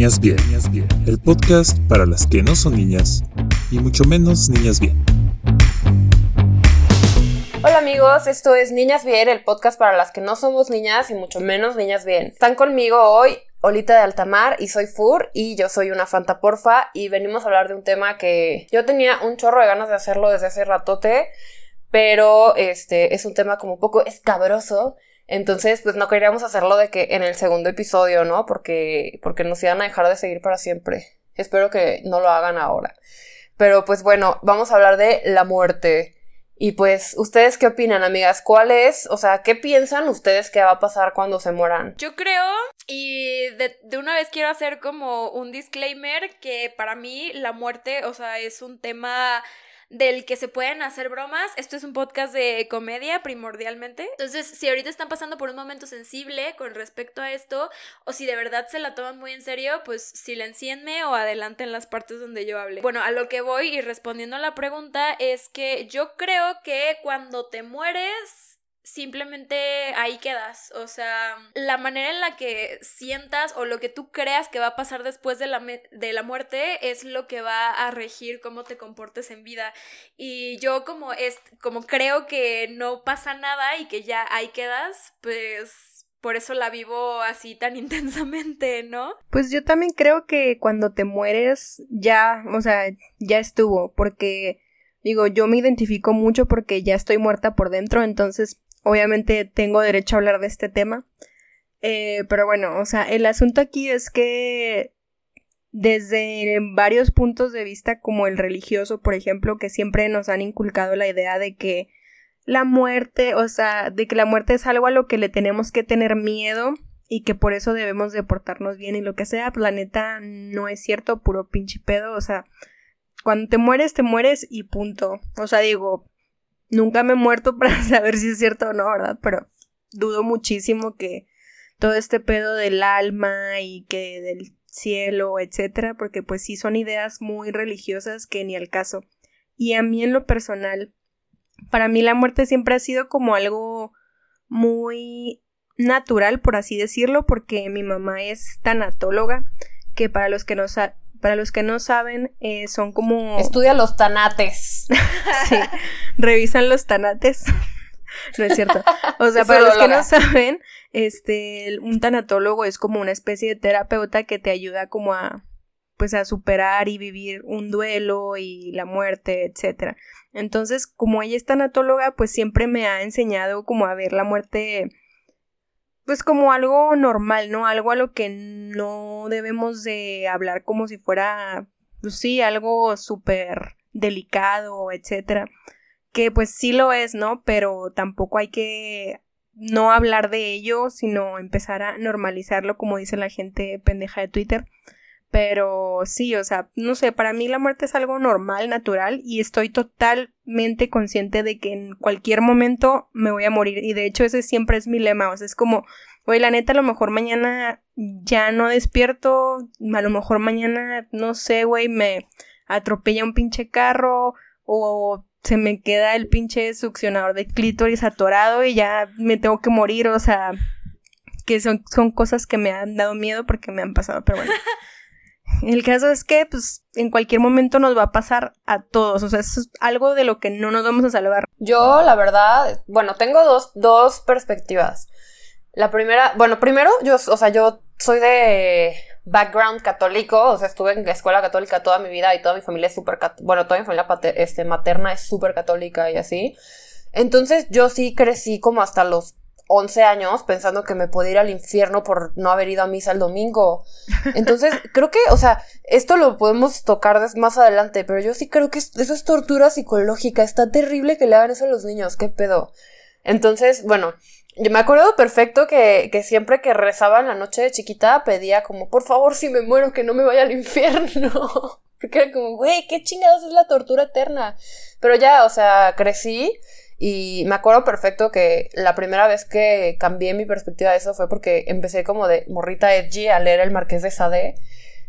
Niñas Bien, el podcast para las que no son niñas y mucho menos niñas bien. Hola amigos, esto es Niñas Bien, el podcast para las que no somos niñas y mucho menos niñas bien. Están conmigo hoy Olita de Altamar y soy Fur y yo soy una Fanta Porfa y venimos a hablar de un tema que yo tenía un chorro de ganas de hacerlo desde hace ratote, pero este es un tema como un poco escabroso entonces, pues no queríamos hacerlo de que en el segundo episodio, ¿no? Porque, porque nos iban a dejar de seguir para siempre. Espero que no lo hagan ahora. Pero pues bueno, vamos a hablar de la muerte. Y pues, ¿ustedes qué opinan, amigas? ¿Cuál es, o sea, qué piensan ustedes que va a pasar cuando se mueran? Yo creo, y de, de, una vez quiero hacer como un disclaimer, que para mí la muerte, o sea, es un tema del que se pueden hacer bromas. Esto es un podcast de comedia primordialmente. Entonces, si ahorita están pasando por un momento sensible con respecto a esto, o si de verdad se la toman muy en serio, pues silencienme o adelanten las partes donde yo hable. Bueno, a lo que voy y respondiendo a la pregunta es que yo creo que cuando te mueres simplemente ahí quedas. O sea, la manera en la que sientas o lo que tú creas que va a pasar después de la, de la muerte es lo que va a regir cómo te comportes en vida. Y yo como, es, como creo que no pasa nada y que ya ahí quedas, pues por eso la vivo así tan intensamente, ¿no? Pues yo también creo que cuando te mueres ya, o sea, ya estuvo, porque digo, yo me identifico mucho porque ya estoy muerta por dentro, entonces obviamente tengo derecho a hablar de este tema. Eh, pero bueno, o sea, el asunto aquí es que desde varios puntos de vista, como el religioso, por ejemplo, que siempre nos han inculcado la idea de que la muerte, o sea, de que la muerte es algo a lo que le tenemos que tener miedo y que por eso debemos de portarnos bien y lo que sea, pues la neta no es cierto, puro pinche pedo, o sea, cuando te mueres, te mueres y punto. O sea, digo, Nunca me he muerto para saber si es cierto o no, ¿verdad? Pero dudo muchísimo que todo este pedo del alma y que del cielo, etcétera, porque pues sí son ideas muy religiosas que ni al caso. Y a mí en lo personal, para mí la muerte siempre ha sido como algo muy natural, por así decirlo, porque mi mamá es tanatóloga, que para los que no, para los que no saben, eh, son como... Estudia los tanates. sí, revisan los tanates. no es cierto. O sea, para los que no saben, este, un tanatólogo es como una especie de terapeuta que te ayuda como a, pues a superar y vivir un duelo y la muerte, etcétera. Entonces, como ella es tanatóloga, pues siempre me ha enseñado como a ver la muerte pues como algo normal, ¿no? Algo a lo que no debemos de hablar como si fuera, pues sí, algo súper delicado, etcétera. Que pues sí lo es, ¿no? Pero tampoco hay que no hablar de ello, sino empezar a normalizarlo, como dice la gente pendeja de Twitter. Pero sí, o sea, no sé, para mí la muerte es algo normal, natural, y estoy totalmente consciente de que en cualquier momento me voy a morir. Y de hecho ese siempre es mi lema, o sea, es como, oye, la neta, a lo mejor mañana ya no despierto, a lo mejor mañana, no sé, güey, me atropella un pinche carro, o se me queda el pinche succionador de clítoris atorado y ya me tengo que morir, o sea, que son, son cosas que me han dado miedo porque me han pasado, pero bueno. El caso es que, pues, en cualquier momento nos va a pasar a todos. O sea, es algo de lo que no nos vamos a salvar. Yo, la verdad, bueno, tengo dos, dos perspectivas. La primera, bueno, primero, yo, o sea, yo soy de background católico, o sea, estuve en la escuela católica toda mi vida y toda mi familia es súper, bueno, toda mi familia este, materna es súper católica y así. Entonces yo sí crecí como hasta los 11 años pensando que me podía ir al infierno por no haber ido a misa el domingo. Entonces, creo que, o sea, esto lo podemos tocar más adelante, pero yo sí creo que eso es tortura psicológica. Está terrible que le hagan eso a los niños, qué pedo. Entonces, bueno, yo me acuerdo perfecto que, que siempre que rezaba en la noche de chiquita pedía como, por favor, si me muero, que no me vaya al infierno. Porque era como, güey, qué chingados es la tortura eterna. Pero ya, o sea, crecí y me acuerdo perfecto que la primera vez que cambié mi perspectiva de eso fue porque empecé como de morrita edgy a leer el Marqués de Sade.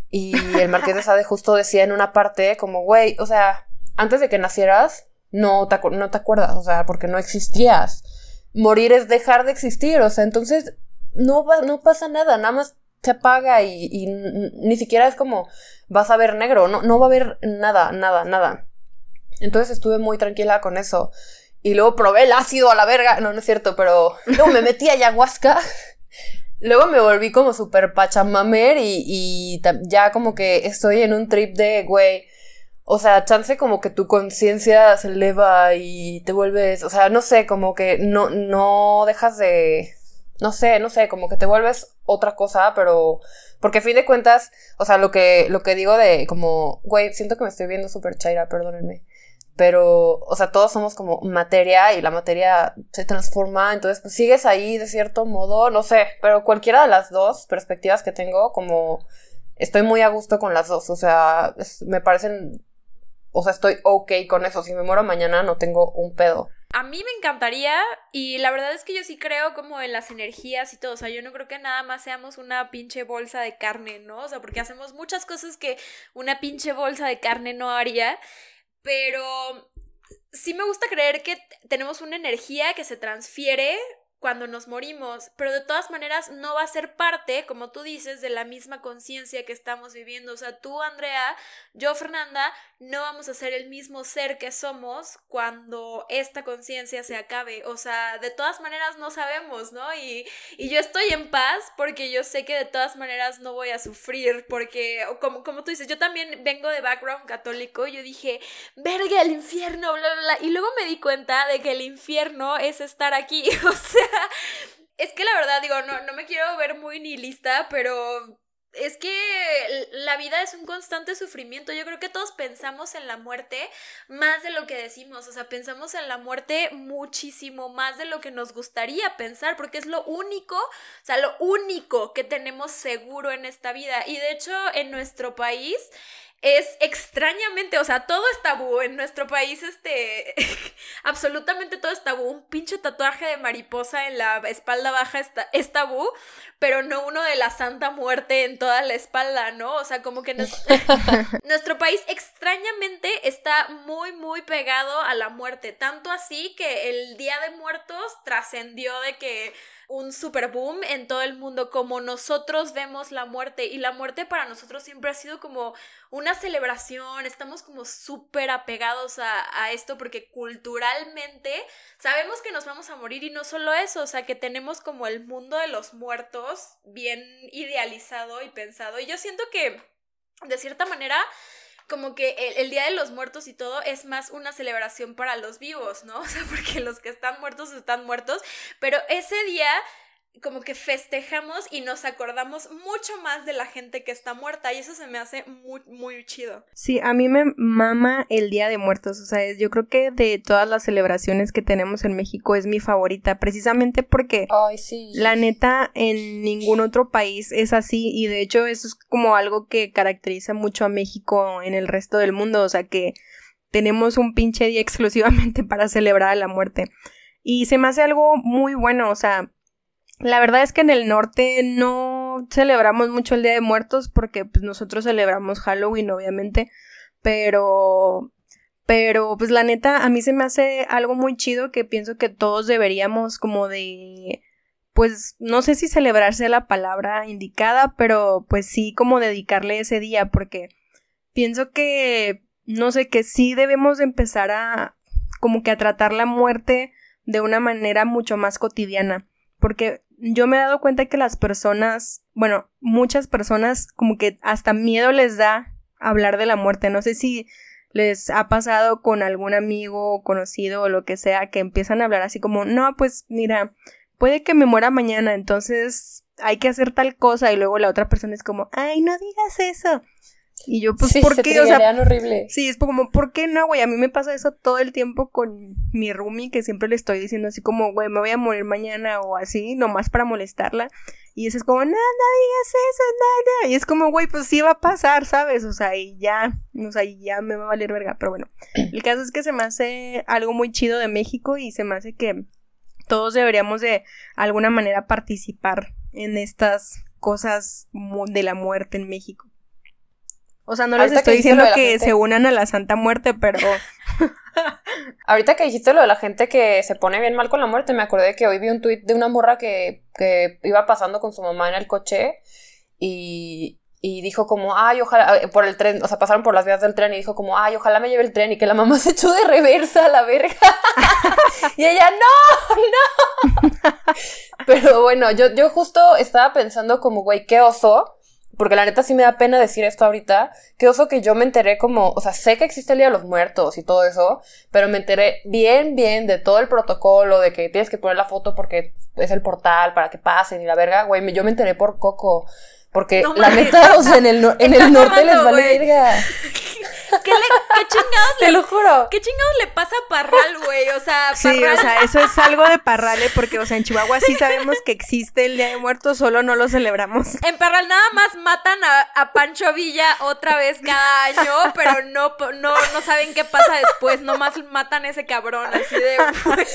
Y el Marqués de Sade justo decía en una parte como, güey, o sea, antes de que nacieras, no te, no te acuerdas, o sea, porque no existías. Morir es dejar de existir, o sea, entonces no, no pasa nada, nada más se apaga y, ni siquiera es como vas a ver negro, no, no va a haber nada, nada, nada. Entonces estuve muy tranquila con eso. Y luego probé el ácido a la verga. No, no es cierto, pero luego me metí a ayahuasca. Luego me volví como super pachamamer y, y ya como que estoy en un trip de, güey, o sea, chance como que tu conciencia se eleva y te vuelves, o sea, no sé, como que no, no dejas de, no sé, no sé, como que te vuelves otra cosa, pero, porque a fin de cuentas, o sea, lo que, lo que digo de como, güey, siento que me estoy viendo súper chaira, perdónenme pero, o sea, todos somos como materia y la materia se transforma, entonces pues sigues ahí de cierto modo, no sé, pero cualquiera de las dos perspectivas que tengo, como estoy muy a gusto con las dos, o sea, me parecen, o sea, estoy ok con eso, si me muero mañana no tengo un pedo. A mí me encantaría y la verdad es que yo sí creo como en las energías y todo, o sea, yo no creo que nada más seamos una pinche bolsa de carne, ¿no? O sea, porque hacemos muchas cosas que una pinche bolsa de carne no haría. Pero sí me gusta creer que tenemos una energía que se transfiere cuando nos morimos, pero de todas maneras no va a ser parte, como tú dices, de la misma conciencia que estamos viviendo. O sea, tú, Andrea, yo, Fernanda, no vamos a ser el mismo ser que somos cuando esta conciencia se acabe. O sea, de todas maneras no sabemos, ¿no? Y, y, yo estoy en paz porque yo sé que de todas maneras no voy a sufrir, porque, como, como tú dices, yo también vengo de background católico, yo dije, verga, el infierno, bla, bla, bla. Y luego me di cuenta de que el infierno es estar aquí. O sea, es que la verdad, digo, no, no me quiero ver muy nihilista, pero es que la vida es un constante sufrimiento. Yo creo que todos pensamos en la muerte más de lo que decimos. O sea, pensamos en la muerte muchísimo más de lo que nos gustaría pensar, porque es lo único, o sea, lo único que tenemos seguro en esta vida. Y de hecho, en nuestro país es extrañamente, o sea, todo es tabú en nuestro país, este, absolutamente todo es tabú. Un pinche tatuaje de mariposa en la espalda baja está, es tabú, pero no uno de la Santa Muerte en toda la espalda, ¿no? O sea, como que nuestro país extrañamente está muy, muy pegado a la muerte, tanto así que el Día de Muertos trascendió de que un super boom en todo el mundo, como nosotros vemos la muerte. Y la muerte para nosotros siempre ha sido como una celebración, estamos como súper apegados a, a, esto porque culturalmente sabemos que nos vamos a morir y no solo eso, o sea, que tenemos como el mundo de los muertos bien idealizado y pensado. Y yo siento que, de cierta manera, como que el, Día de los Muertos y todo es más una celebración para los vivos, ¿no? O sea, porque los que están muertos están muertos, pero ese día como que festejamos y nos acordamos mucho más de la gente que está muerta y eso se me hace muy, muy chido. Sí, a mí me mama el Día de Muertos, o sea, yo creo que de todas las celebraciones que tenemos en México es mi favorita, precisamente porque Ay, sí. la neta en ningún otro país es así y de hecho eso es como algo que caracteriza mucho a México en el resto del mundo, o sea que tenemos un pinche día exclusivamente para celebrar la muerte. Y se me hace algo muy bueno, o sea, la verdad es que en el norte no celebramos mucho el Día de Muertos porque pues nosotros celebramos Halloween obviamente, pero pero pues la neta a mí se me hace algo muy chido que pienso que todos deberíamos como de pues no sé si celebrarse la palabra indicada, pero pues sí como dedicarle ese día porque pienso que no sé que sí debemos empezar a como que a tratar la muerte de una manera mucho más cotidiana porque yo me he dado cuenta que las personas, bueno, muchas personas como que hasta miedo les da hablar de la muerte. No sé si les ha pasado con algún amigo conocido o lo que sea que empiezan a hablar así como, no, pues mira, puede que me muera mañana, entonces hay que hacer tal cosa y luego la otra persona es como, ay, no digas eso. Y yo, pues, ¿por qué? O sea, horrible. Sí, es como, ¿por qué no, güey? A mí me pasa eso todo el tiempo con mi roomie, que siempre le estoy diciendo así como, güey, me voy a morir mañana o así, nomás para molestarla. Y eso es como, no, no digas eso, nada. Y es como, güey, pues sí va a pasar, ¿sabes? O sea, y ya, o sea, y ya me va a valer verga. Pero bueno, el caso es que se me hace algo muy chido de México y se me hace que todos deberíamos de alguna manera participar en estas cosas de la muerte en México. O sea, no les estoy diciendo que se unan a la Santa Muerte, pero... Ahorita que dijiste lo de la gente que se pone bien mal con la muerte, me acordé que hoy vi un tuit de una morra que, que iba pasando con su mamá en el coche y, y dijo como, ay, ojalá, eh, por el tren, o sea, pasaron por las vías del tren y dijo como, ay, ojalá me lleve el tren y que la mamá se echó de reversa a la verga. y ella, no, no. Pero bueno, yo, yo justo estaba pensando como, güey, qué oso, porque la neta sí me da pena decir esto ahorita, qué oso que yo me enteré como, o sea, sé que existe el Día de los Muertos y todo eso, pero me enteré bien, bien de todo el protocolo, de que tienes que poner la foto porque es el portal para que pasen y la verga, güey, yo me enteré por Coco. Porque la neta, o sea, en el, en el norte les vale verga. ¿Qué, le, qué chingados Te lo juro. ¿Qué chingados le pasa a Parral, güey? O sea, Parral. Sí, o sea, eso es algo de Parral, ¿eh? porque, o sea, en Chihuahua sí sabemos que existe el Día de Muertos, solo no lo celebramos. En Parral nada más matan a, Pancho Villa otra vez cada año, pero no, no, no saben qué pasa después, nomás matan a ese cabrón, así de...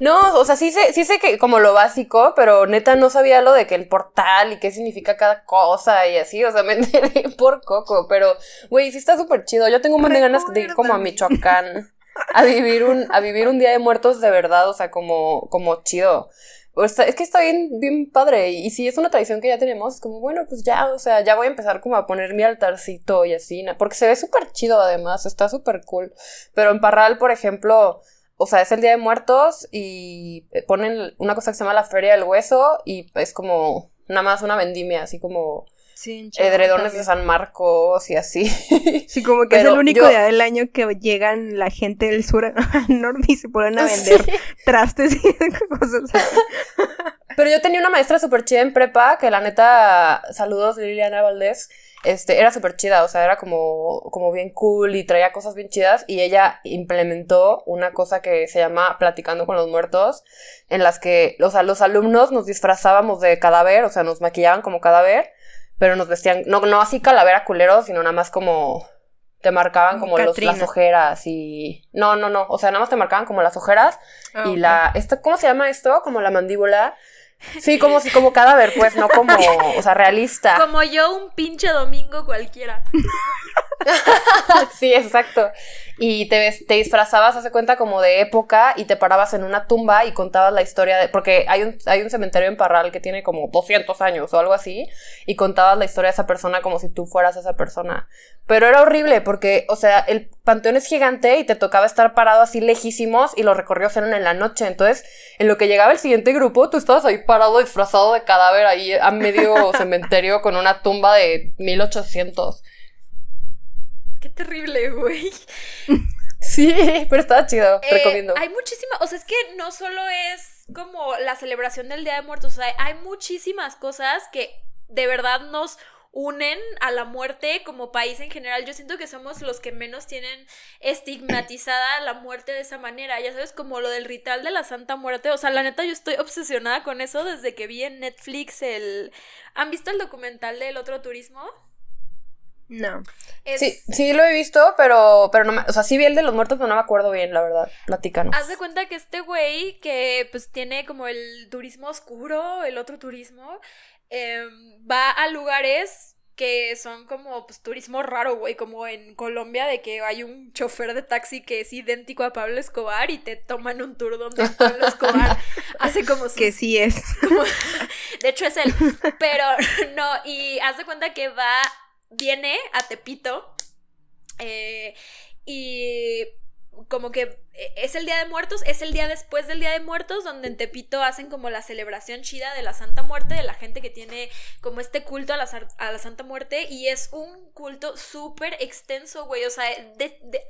no, o sea, sí sé, sí sé que como lo básico, pero neta no sabía lo de que el portal y qué significa cada cosa y así, o sea, me enteré por coco, pero Güey, sí está súper chido. Yo tengo un montón de ganas de ir como a Michoacán a vivir un, a vivir un día de muertos de verdad, o sea, como, como chido. es que está bien, bien padre. Y si es una tradición que ya tenemos, es como, bueno, pues ya, o sea, ya voy a empezar como a poner mi altarcito y así, porque se ve súper chido además, está súper cool. Pero en Parral, por ejemplo, o sea, es el Día de Muertos y ponen una cosa que se llama la Feria del Hueso y es como nada más una vendimia, así como Sí, edredones de San Marcos y así. Sí, como que es el único día del año que llegan la gente del sur al norte y se ponen a vender trastes y cosas así. Pero yo tenía una maestra súper chida en prepa, que la neta, saludos Liliana Valdés, este, era súper chida, o sea, era como, como bien cool y traía cosas bien chidas. Y ella implementó una cosa que se llama Platicando con los Muertos, en las que, o sea, los alumnos nos disfrazábamos de cadáver, o sea, nos maquillaban como cadáver pero nos vestían, no, no así calavera culero, sino nada más como te marcaban como los, las ojeras y... No, no, no, o sea, nada más te marcaban como las ojeras ah, y la... Esto, ¿Cómo se llama esto? Como la mandíbula. Sí, como si como cadáver, pues, no como, o sea, realista. Como yo un pinche domingo cualquiera. sí, exacto. Y te, te disfrazabas, hace cuenta, como de época y te parabas en una tumba y contabas la historia de... Porque hay un, hay un cementerio en Parral que tiene como 200 años o algo así y contabas la historia de esa persona como si tú fueras esa persona. Pero era horrible porque, o sea, el panteón es gigante y te tocaba estar parado así lejísimos y los recorridos eran en la noche. Entonces, en lo que llegaba el siguiente grupo, tú estabas ahí parado disfrazado de cadáver ahí a medio cementerio con una tumba de 1800. Qué terrible, güey. Sí, pero estaba chido, eh, recomiendo. Hay muchísimas, o sea, es que no solo es como la celebración del Día de Muertos, o sea, hay muchísimas cosas que de verdad nos unen a la muerte como país en general. Yo siento que somos los que menos tienen estigmatizada la muerte de esa manera. Ya sabes, como lo del ritual de la Santa Muerte. O sea, la neta, yo estoy obsesionada con eso desde que vi en Netflix el. ¿Han visto el documental del otro turismo? No. Sí, sí lo he visto, pero, pero no me, o sea, sí vi el de los muertos, pero no me acuerdo bien, la verdad. Platícanos. Haz de cuenta que este güey que pues tiene como el turismo oscuro, el otro turismo, em, va a lugares que son como pues turismo raro, güey, como en Colombia de que hay un chofer de taxi que es idéntico a Pablo Escobar y te toman un tour donde Pablo Escobar hace como que sí es. de hecho es él, pero no, y haz de cuenta que va viene a Tepito eh, y como que es el Día de Muertos, es el día después del Día de Muertos, donde en Tepito hacen como la celebración chida de la Santa Muerte, de la gente que tiene como este culto a la, a la Santa Muerte, y es un culto súper extenso, güey, o sea,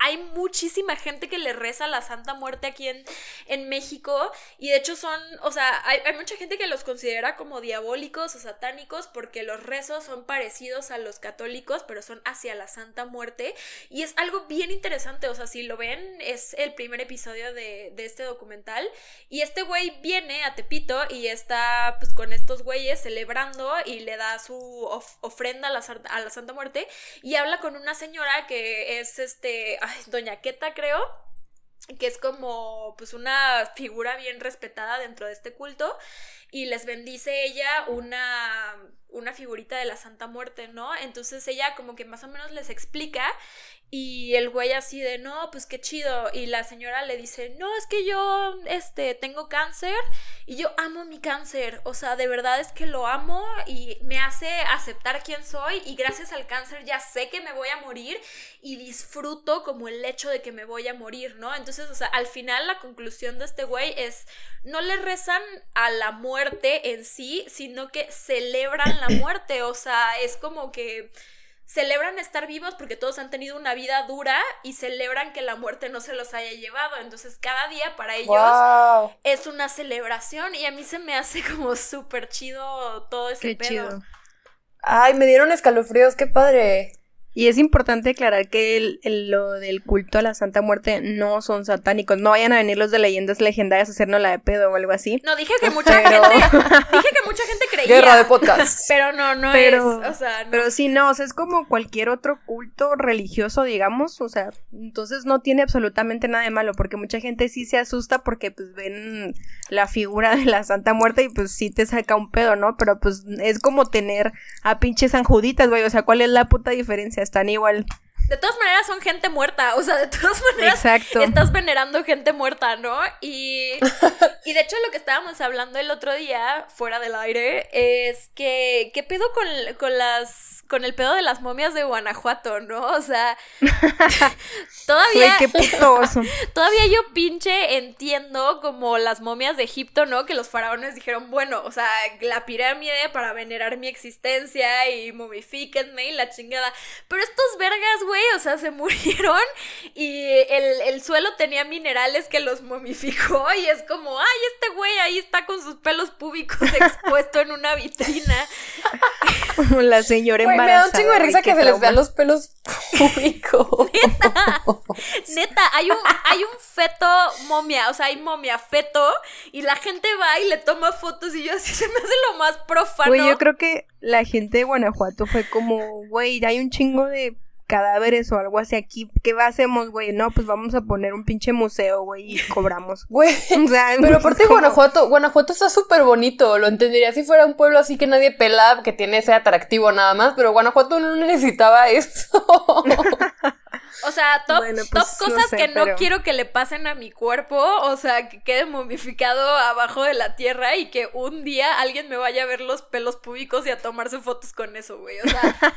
hay muchísima gente que le reza a la Santa Muerte aquí en, en México, y de hecho son, o sea, hay, hay mucha gente que los considera como diabólicos o satánicos, porque los rezos son parecidos a los católicos, pero son hacia la Santa Muerte, y es algo bien interesante, o sea, si lo ven, es el primer episodio de, este documental. Y este güey viene a Tepito y está pues con estos güeyes celebrando y le da su ofrenda a la, a la Santa Muerte. Y habla con una señora que es este, Doña Queta creo que es como pues una figura bien respetada dentro de este culto y les bendice ella una una figurita de la Santa Muerte, ¿no? Entonces ella como que más o menos les explica Y el güey así de, no, pues qué chido. Y la señora le dice, no, es que yo, este, tengo cáncer y yo amo mi cáncer. O sea, de verdad es que lo amo y me hace aceptar quién soy. Y gracias al cáncer ya sé que me voy a morir y disfruto como el hecho de que me voy a morir, ¿no? Entonces, o sea, al final la conclusión de este güey es, no le rezan a la muerte en sí, sino que celebran la muerte. O sea, es como que celebran estar vivos porque todos han tenido una vida dura y celebran que la muerte no se los haya llevado. Entonces cada día para ellos es una celebración y a mí se me hace como súper chido todo ese Qué Chido. Ay, me dieron escalofríos, qué padre. Y es importante aclarar que el, lo del culto a la Santa Muerte no son satánicos. No vayan a venir los de leyendas legendarias a hacernos la de pedo o algo así. No, dije que mucha gente. dije que mucha gente creía. Guerra de podcast. Pero no, no pero, es. O sea, Pero sí, no, o sea, es como cualquier otro culto religioso, digamos. O sea, entonces no tiene absolutamente nada de malo. Porque mucha gente sí se asusta porque pues ven la figura de la Santa Muerte y pues sí te saca un pedo, ¿no? Pero pues es como tener a pinches Juditas, güey. O sea, ¿cuál es la puta diferencia? Están igual. De todas maneras son gente muerta, o sea, de todas maneras estás venerando gente muerta, ¿no? Y, y de hecho lo que estábamos hablando el otro día, fuera del aire, es que, ¿qué pedo con, con las con el pedo de las momias de Guanajuato, ¿no? O sea, todavía... qué todavía yo pinche entiendo como las momias de Egipto, ¿no? Que los faraones dijeron, bueno, o sea, la pirámide para venerar mi existencia y momifíquenme y la chingada. Pero estos vergas, güey, o sea, se murieron y el, el suelo tenía minerales que los momificó y es como, ay, este güey ahí está con sus pelos púbicos expuesto en una vitrina. la señora me da un chingo de risa que se les vean los pelos públicos. Neta, neta, hay un, hay un feto momia, o sea, hay momia feto, y la gente va y le toma fotos y yo así se me hace lo más profano. Güey, yo creo que la gente de Guanajuato fue como, güey, hay un chingo de cadáveres o algo así aquí, ¿qué hacemos, güey? No, pues vamos a poner un pinche museo, güey, y cobramos. Güey, o sea, pero aparte Guanajuato, Guanajuato está súper bonito, lo entendería si fuera un pueblo así que nadie pela, que tiene ese atractivo nada más, pero Guanajuato no necesitaba eso. O sea, top, pues, cosas que no quiero que le pasen a mi cuerpo, o sea, que quede momificado abajo de la tierra y que un día alguien me vaya a ver los pelos públicos y a tomarse fotos con eso, güey. O sea,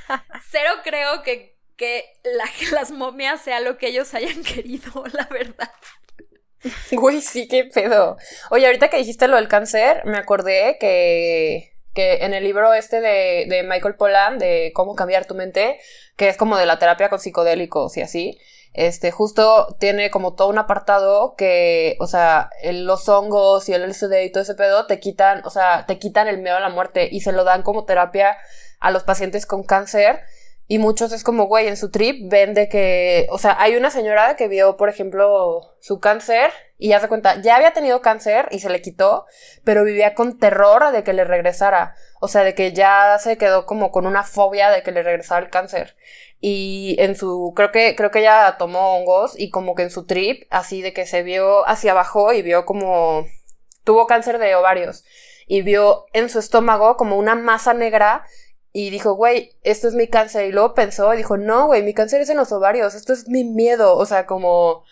cero creo que que las momias sea lo que ellos hayan querido, la verdad. Güey, sí, qué pedo. Oye, ahorita que dijiste lo del cáncer, me acordé que, que en el libro este de, de Michael Pollan, de cómo cambiar tu mente, que es como de la terapia con psicodélicos y así, este, justo tiene como todo un apartado que, o sea, los hongos y el LSD y todo ese pedo te quitan, o sea, te quitan el miedo a la muerte y se lo dan como terapia a los pacientes con cáncer y muchos es como, güey, en su trip vende que, o sea, hay una señora que vio, por ejemplo, su cáncer y ya se cuenta, ya había tenido cáncer y se le quitó, pero vivía con terror de que le regresara. O sea, de que ya se quedó como con una fobia de que le regresara el cáncer. Y en su, creo que, creo que ella tomó hongos y como que en su trip, así de que se vio hacia abajo y vio como, tuvo cáncer de ovarios y vio en su estómago como una masa negra y dijo, güey, esto es mi cáncer. Y luego pensó y dijo, no, güey, mi cáncer es en los ovarios, esto es mi miedo. O sea, como,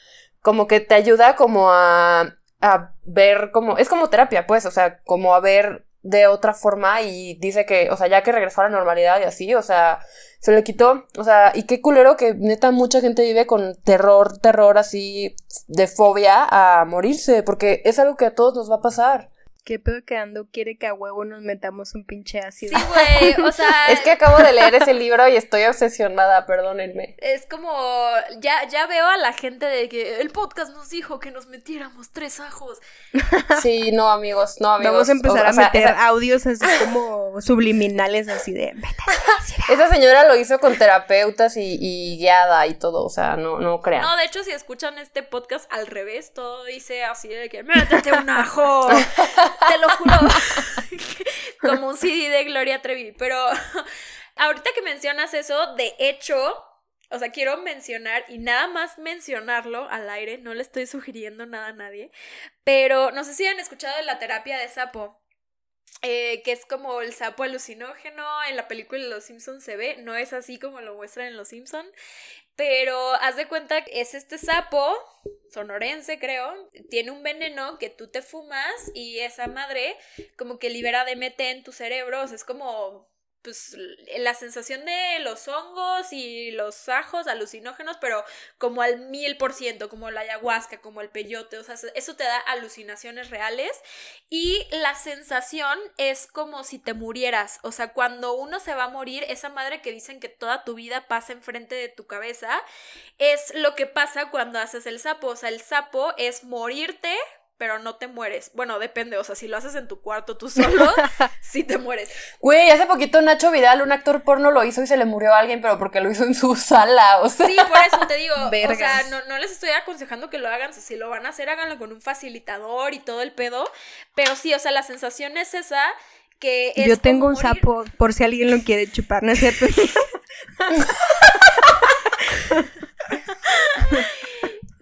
como que te ayuda como a, a ver como, es como terapia, pues, o sea, como a ver de otra forma y dice que, o sea, ya que regresó a la normalidad y así, o sea, se le quitó, o sea, y qué culero que neta mucha gente vive con terror, terror así de fobia a morirse, porque es algo que a todos nos va a pasar. ¿Qué pedo que Ando quiere que a huevo nos metamos un pinche ácido? Sí, güey, o sea... es que acabo de leer ese libro y estoy obsesionada, perdónenme. Es como, ya, ya veo a la gente de que el podcast nos dijo que nos metiéramos tres ajos. Sí, no, amigos, no, amigos. Vamos a empezar a meter audios así como subliminales, así de... esa señora lo hizo con terapeutas y, guiada y todo, o sea, no, no crean. No, de hecho, si escuchan este podcast al revés, todo dice así de que métete un ajo. Te lo juro. Como un CD de Gloria Trevi. Pero ahorita que mencionas eso, de hecho, o sea, quiero mencionar y nada más mencionarlo al aire, no le estoy sugiriendo nada a nadie, pero no sé si han escuchado de la terapia de sapo. Eh, que es como el sapo alucinógeno en la película de Los Simpsons se ve, no es así como lo muestran en Los Simpsons. Pero haz de cuenta que es este sapo, sonorense creo, tiene un veneno que tú te fumas y esa madre como que libera DMT en tu cerebro, o sea, es como pues la sensación de los hongos y los ajos alucinógenos, pero como al mil por ciento, como la ayahuasca, como el peyote, o sea, eso te da alucinaciones reales y la sensación es como si te murieras, o sea, cuando uno se va a morir, esa madre que dicen que toda tu vida pasa enfrente de tu cabeza, es lo que pasa cuando haces el sapo, o sea, el sapo es morirte pero no te mueres. Bueno, depende, o sea, si lo haces en tu cuarto tú solo, sí te mueres. Güey, hace poquito Nacho Vidal, un actor porno, lo hizo y se le murió a alguien, pero porque lo hizo en su sala, o sea. Sí, por eso te digo, o sea, no, les estoy aconsejando que lo hagan, si lo van a hacer, háganlo con un facilitador y todo el pedo, pero sí, o sea, la sensación es esa que es Yo tengo un sapo, por si alguien lo quiere chupar, ¿no es cierto?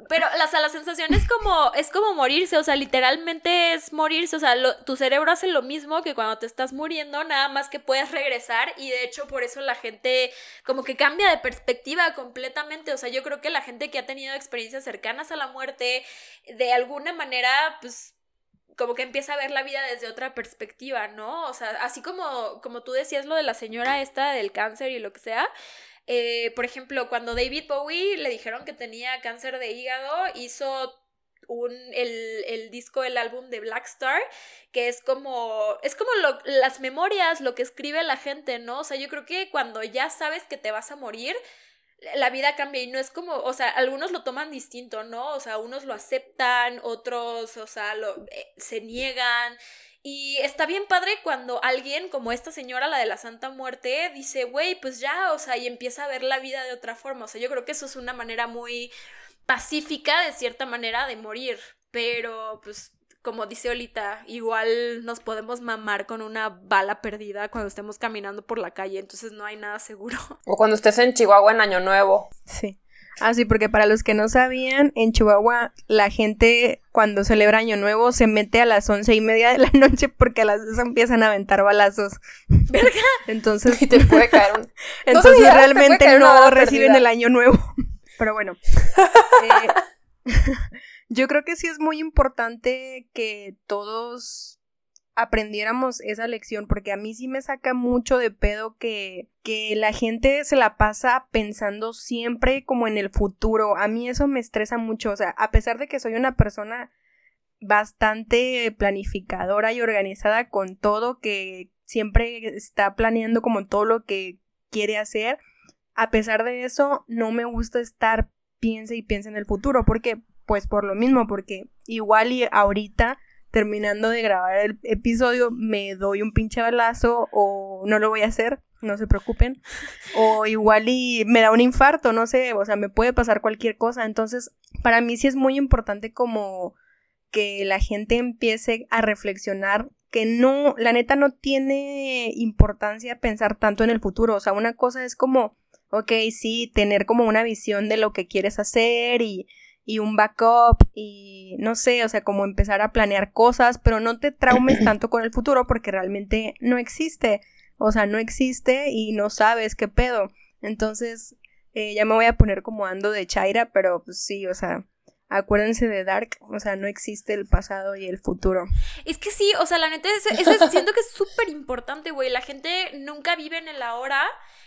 Pero la, la sensación es como, es como morirse, o sea, literalmente es morirse, o sea, tu cerebro hace lo mismo que cuando te estás muriendo, nada más que puedes regresar y de hecho por eso la gente como que cambia de perspectiva completamente, o sea, yo creo que la gente que ha tenido experiencias cercanas a la muerte, de alguna manera, pues como que empieza a ver la vida desde otra perspectiva, ¿no? O sea, así como, como tú decías lo de la señora esta del cáncer y lo que sea, eh, por ejemplo, cuando David Bowie le dijeron que tenía cáncer de hígado, hizo un, el, el, disco, el álbum de Black Star, que es como, es como las memorias, lo que escribe la gente, ¿no? O sea, yo creo que cuando ya sabes que te vas a morir, la vida cambia y no es como, o sea, algunos lo toman distinto, ¿no? O sea, unos lo aceptan, otros, o sea, lo, eh, se niegan. Y está bien padre cuando alguien como esta señora, la de la Santa Muerte, dice, güey, pues ya, o sea, y empieza a ver la vida de otra forma. O sea, yo creo que eso es una manera muy pacífica, de cierta manera, de morir. Pero, pues, como dice Olita, igual nos podemos mamar con una bala perdida cuando estemos caminando por la calle, entonces no hay nada seguro. O cuando estés en Chihuahua en Año Nuevo. Sí. Ah, sí, porque para los que no sabían, en Chihuahua la gente cuando celebra Año Nuevo se mete a las once y media de la noche porque a las dos empiezan a aventar balazos. ¿Verga? Entonces... Y te puede caer un... Entonces realmente no reciben el Año Nuevo. Pero bueno. Eh, yo creo que sí es muy importante que todos aprendiéramos esa lección, porque a mí sí me saca mucho de pedo que, que la gente se la pasa pensando siempre como en el futuro. A mí eso me estresa mucho, o sea, a pesar de que soy una persona bastante planificadora y organizada con todo, que siempre está planeando como todo lo que quiere hacer, a pesar de eso, no me gusta estar piense y piense en el futuro, porque, pues por lo mismo, porque igual y ahorita terminando de grabar el episodio me doy un pinche balazo o no lo voy a hacer, no se preocupen. O igual y me da un infarto, no sé, o sea, me puede pasar cualquier cosa. Entonces, para mí sí es muy importante como que la gente empiece a reflexionar que no, la neta no tiene importancia pensar tanto en el futuro. O sea, una cosa es como, ok, sí, tener como una visión de lo que quieres hacer y y un backup y no sé, o sea, como empezar a planear cosas, pero no te traumes tanto con el futuro porque realmente no existe, o sea, no existe y no sabes qué pedo. Entonces, eh, ya me voy a poner como ando de Chaira, pero pues sí, o sea, acuérdense de Dark, o sea, no existe el pasado y el futuro. Es que sí, o sea, la neta, eso, eso siento que es súper importante, güey. La gente nunca vive en el ahora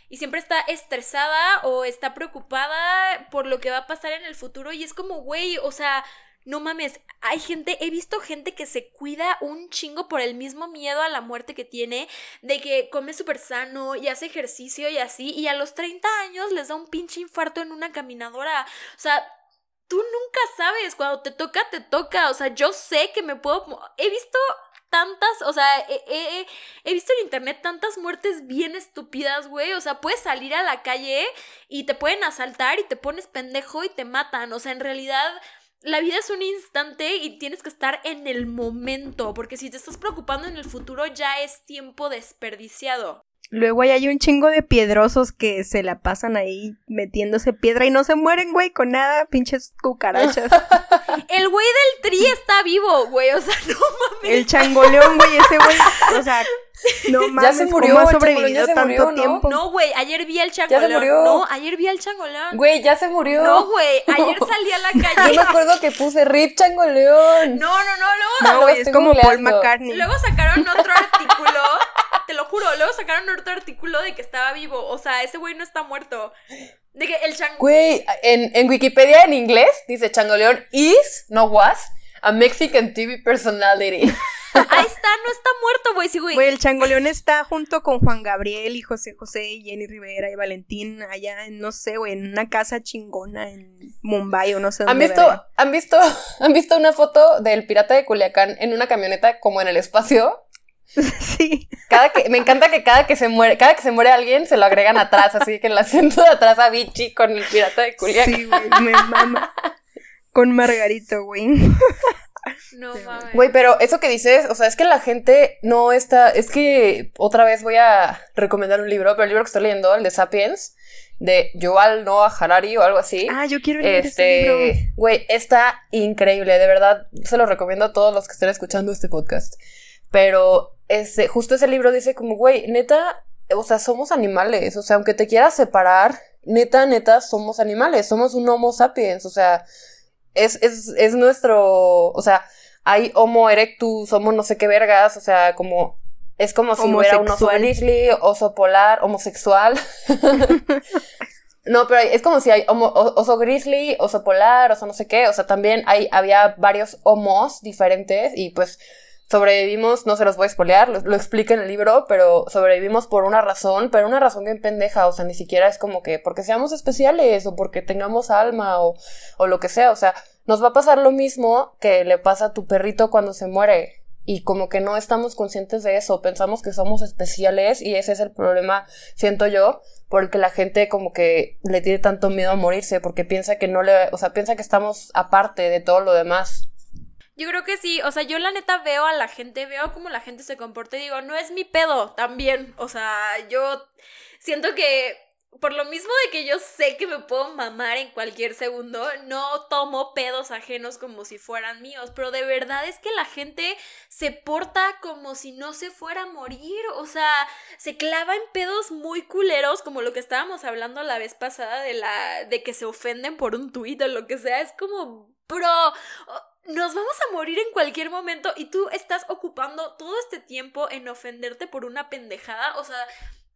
y siempre está estresada o está preocupada por lo que va a pasar en el futuro y es como, güey, o sea, no mames, hay gente, he visto gente que se cuida un chingo por el mismo miedo a la muerte que tiene, de que come súper sano y hace ejercicio y así, y a los 30 años les da un pinche infarto en una caminadora. O sea, tú nunca sabes, cuando te toca, te toca. O sea, yo sé que me puedo... He visto tantas, o sea, he, visto en internet tantas muertes bien estúpidas, güey. O sea, puedes salir a la calle y te pueden asaltar y te pones pendejo y te matan. O sea, en realidad la vida es un instante y tienes que estar en el momento, porque si te estás preocupando en el futuro ya es tiempo desperdiciado. Luego ahí hay un chingo de piedrosos que se la pasan ahí metiéndose piedra y no se mueren, güey, con nada, pinches cucarachas. El güey del tri está vivo, güey, o sea, no mames. El changoleón, güey, ese güey, o sea, No mames, ya se murió, ¿cómo ha sobrevivido tanto murió, tiempo? No, güey, ayer vi al changolón. Ya se murió. No, ayer vi al changolón. Güey, ya se murió. No, güey, ayer salí a la calle. Yo me acuerdo que puse Rip Changoleón. No, no, no, luego. No, es como Paul McCartney. Luego sacaron otro artículo. Te lo juro, luego sacaron otro artículo de que estaba vivo. O sea, ese güey no está muerto. De que el changoleón. Güey, en, en Wikipedia en inglés dice changoleón is, no was, a Mexican TV personality. Ahí está, no está muerto, güey. Sí, güey. Güey, el changoleón está junto con Juan Gabriel y José José y Jenny Rivera y Valentín allá en, no sé, güey, en una casa chingona en Mumbai o no sé dónde. ¿Han visto, ¿han visto, ¿Han visto una foto del pirata de Culiacán en una camioneta como en el espacio? Sí. Cada que, me encanta que cada que se muere, cada que se muere alguien se lo agregan atrás, así que en el asiento de atrás a Vichy con el pirata de Culiacán. Sí, güey, me mama. Con Margarito, güey. No mames. Güey, pero eso que dices, o sea, es que la gente no está. Es que otra vez voy a recomendar un libro, pero el libro que estoy leyendo, el de Sapiens, de Yuval Noah Harari o algo así. Ah, yo quiero leer este libro. Güey, está increíble, de verdad. Se lo recomiendo a todos los que estén escuchando este podcast. Pero ese, justo ese libro dice como, güey, neta, o sea, somos animales. O sea, aunque te quieras separar, neta, neta, somos animales. Somos un Homo sapiens. O sea, es, es, es nuestro, o sea, hay Homo erectus, Homo no sé qué vergas, o sea, como es como si hubiera un oso grizzly, oso polar, homosexual. no, pero es como si hay oso grizzly, oso polar, oso no sé qué. O sea, también hay, había varios homos diferentes y pues sobrevivimos, no se los voy a espolear, lo, explica en el libro, pero sobrevivimos por una razón, pero una razón bien pendeja, o sea, ni siquiera es como que porque seamos especiales o porque tengamos alma o, o lo que sea, o sea, nos va a pasar lo mismo que le pasa a tu perrito cuando se muere. Y como que no estamos conscientes de eso, pensamos que somos especiales y ese es el problema, siento yo, porque la gente como que le tiene tanto miedo a morirse, porque piensa que no le, o sea, piensa que estamos aparte de todo lo demás. Yo creo que sí, o sea, yo la neta veo a la gente, veo cómo la gente se comporta y digo, no es mi pedo también, o sea, yo siento que por lo mismo de que yo sé que me puedo mamar en cualquier segundo, no tomo pedos ajenos como si fueran míos, pero de verdad es que la gente se porta como si no se fuera a morir, o sea, se clava en pedos muy culeros, como lo que estábamos hablando la vez pasada de la de que se ofenden por un tuit o lo que sea, es como, bro, nos vamos a morir en cualquier momento y tú estás ocupando todo este tiempo en ofenderte por una pendejada, o sea,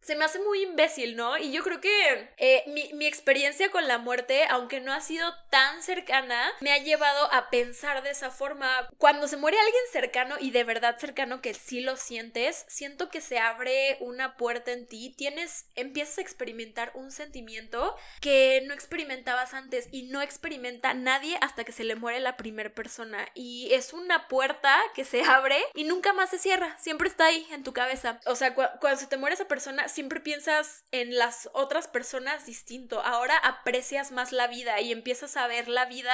se me hace muy imbécil, ¿no? Y yo creo que eh, mi, experiencia con la muerte, aunque no ha sido tan cercana, me ha llevado a pensar de esa forma. Cuando se muere alguien cercano y de verdad cercano que sí lo sientes, siento que se abre una puerta en ti, tienes, empiezas a experimentar un sentimiento que no experimentabas antes y no experimenta nadie hasta que se le muere la primera persona. Y es una puerta que se abre y nunca más se cierra, siempre está ahí en tu cabeza. O sea, cuando se te muere esa persona, siempre piensas en las otras personas distinto. Ahora aprecias más la vida y empiezas a ver la vida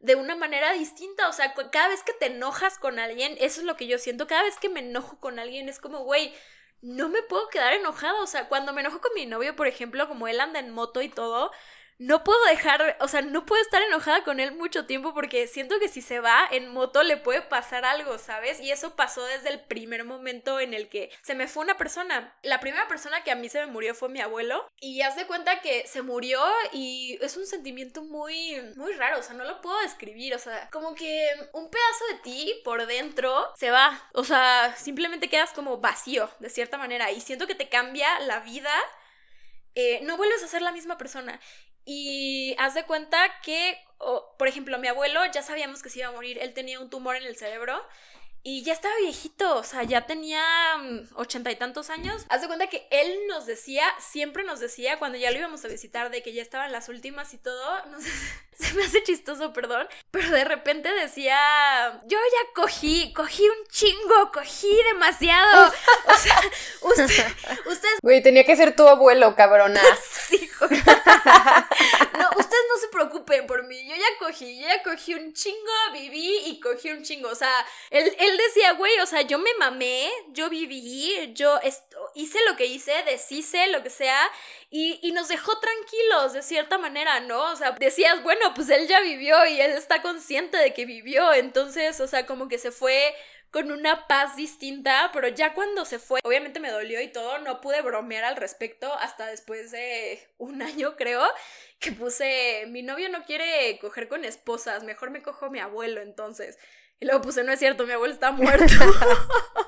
de una manera distinta. O sea, cada vez que te enojas con alguien, eso es lo que yo siento. Cada vez que me enojo con alguien es como, güey, no me puedo quedar enojada. O sea, cuando me enojo con mi novio, por ejemplo, como él anda en moto y todo, no puedo dejar, o sea, no puedo estar enojada con él mucho tiempo porque siento que si se va en moto le puede pasar algo, ¿sabes? Y eso pasó desde el primer momento en el que se me fue una persona. La primera persona que a mí se me murió fue mi abuelo y haz de cuenta que se murió y es un sentimiento muy, muy raro, o sea, no lo puedo describir, o sea, como que un pedazo de ti por dentro se va, o sea, simplemente quedas como vacío, de cierta manera, y siento que te cambia la vida. Eh, no vuelves a ser la misma persona. Y haz de cuenta que, por ejemplo, mi abuelo ya sabíamos que se iba a morir, él tenía un tumor en el cerebro y ya estaba viejito, o sea, ya tenía mm, ochenta y tantos años. Haz de cuenta que él nos decía, siempre nos decía, cuando ya lo íbamos a visitar, de que ya estaban las últimas y todo, no sé, se me hace chistoso, perdón, pero de repente decía, yo ya cogí, cogí un chingo, cogí demasiado. O sea, usted, usted... Güey, tenía que ser tu abuelo, cabrona. sí, No, ustedes no se preocupen por mí, yo ya cogí, yo ya cogí un chingo, viví y cogí un chingo, o sea, él, él decía, güey, o sea, yo me mamé, yo viví, yo hice lo que hice, deshice lo que sea, y, y, nos dejó tranquilos de cierta manera, ¿no? O sea, decías, bueno, pues él ya vivió y él está consciente de que vivió, entonces, o sea, como que se fue con una paz distinta, pero ya cuando se fue, obviamente me dolió y todo, no pude bromear al respecto hasta después de un año, creo, que puse, mi novio no quiere coger con esposas, mejor me cojo mi abuelo entonces. Y luego puse, no es cierto, mi abuelo está muerto.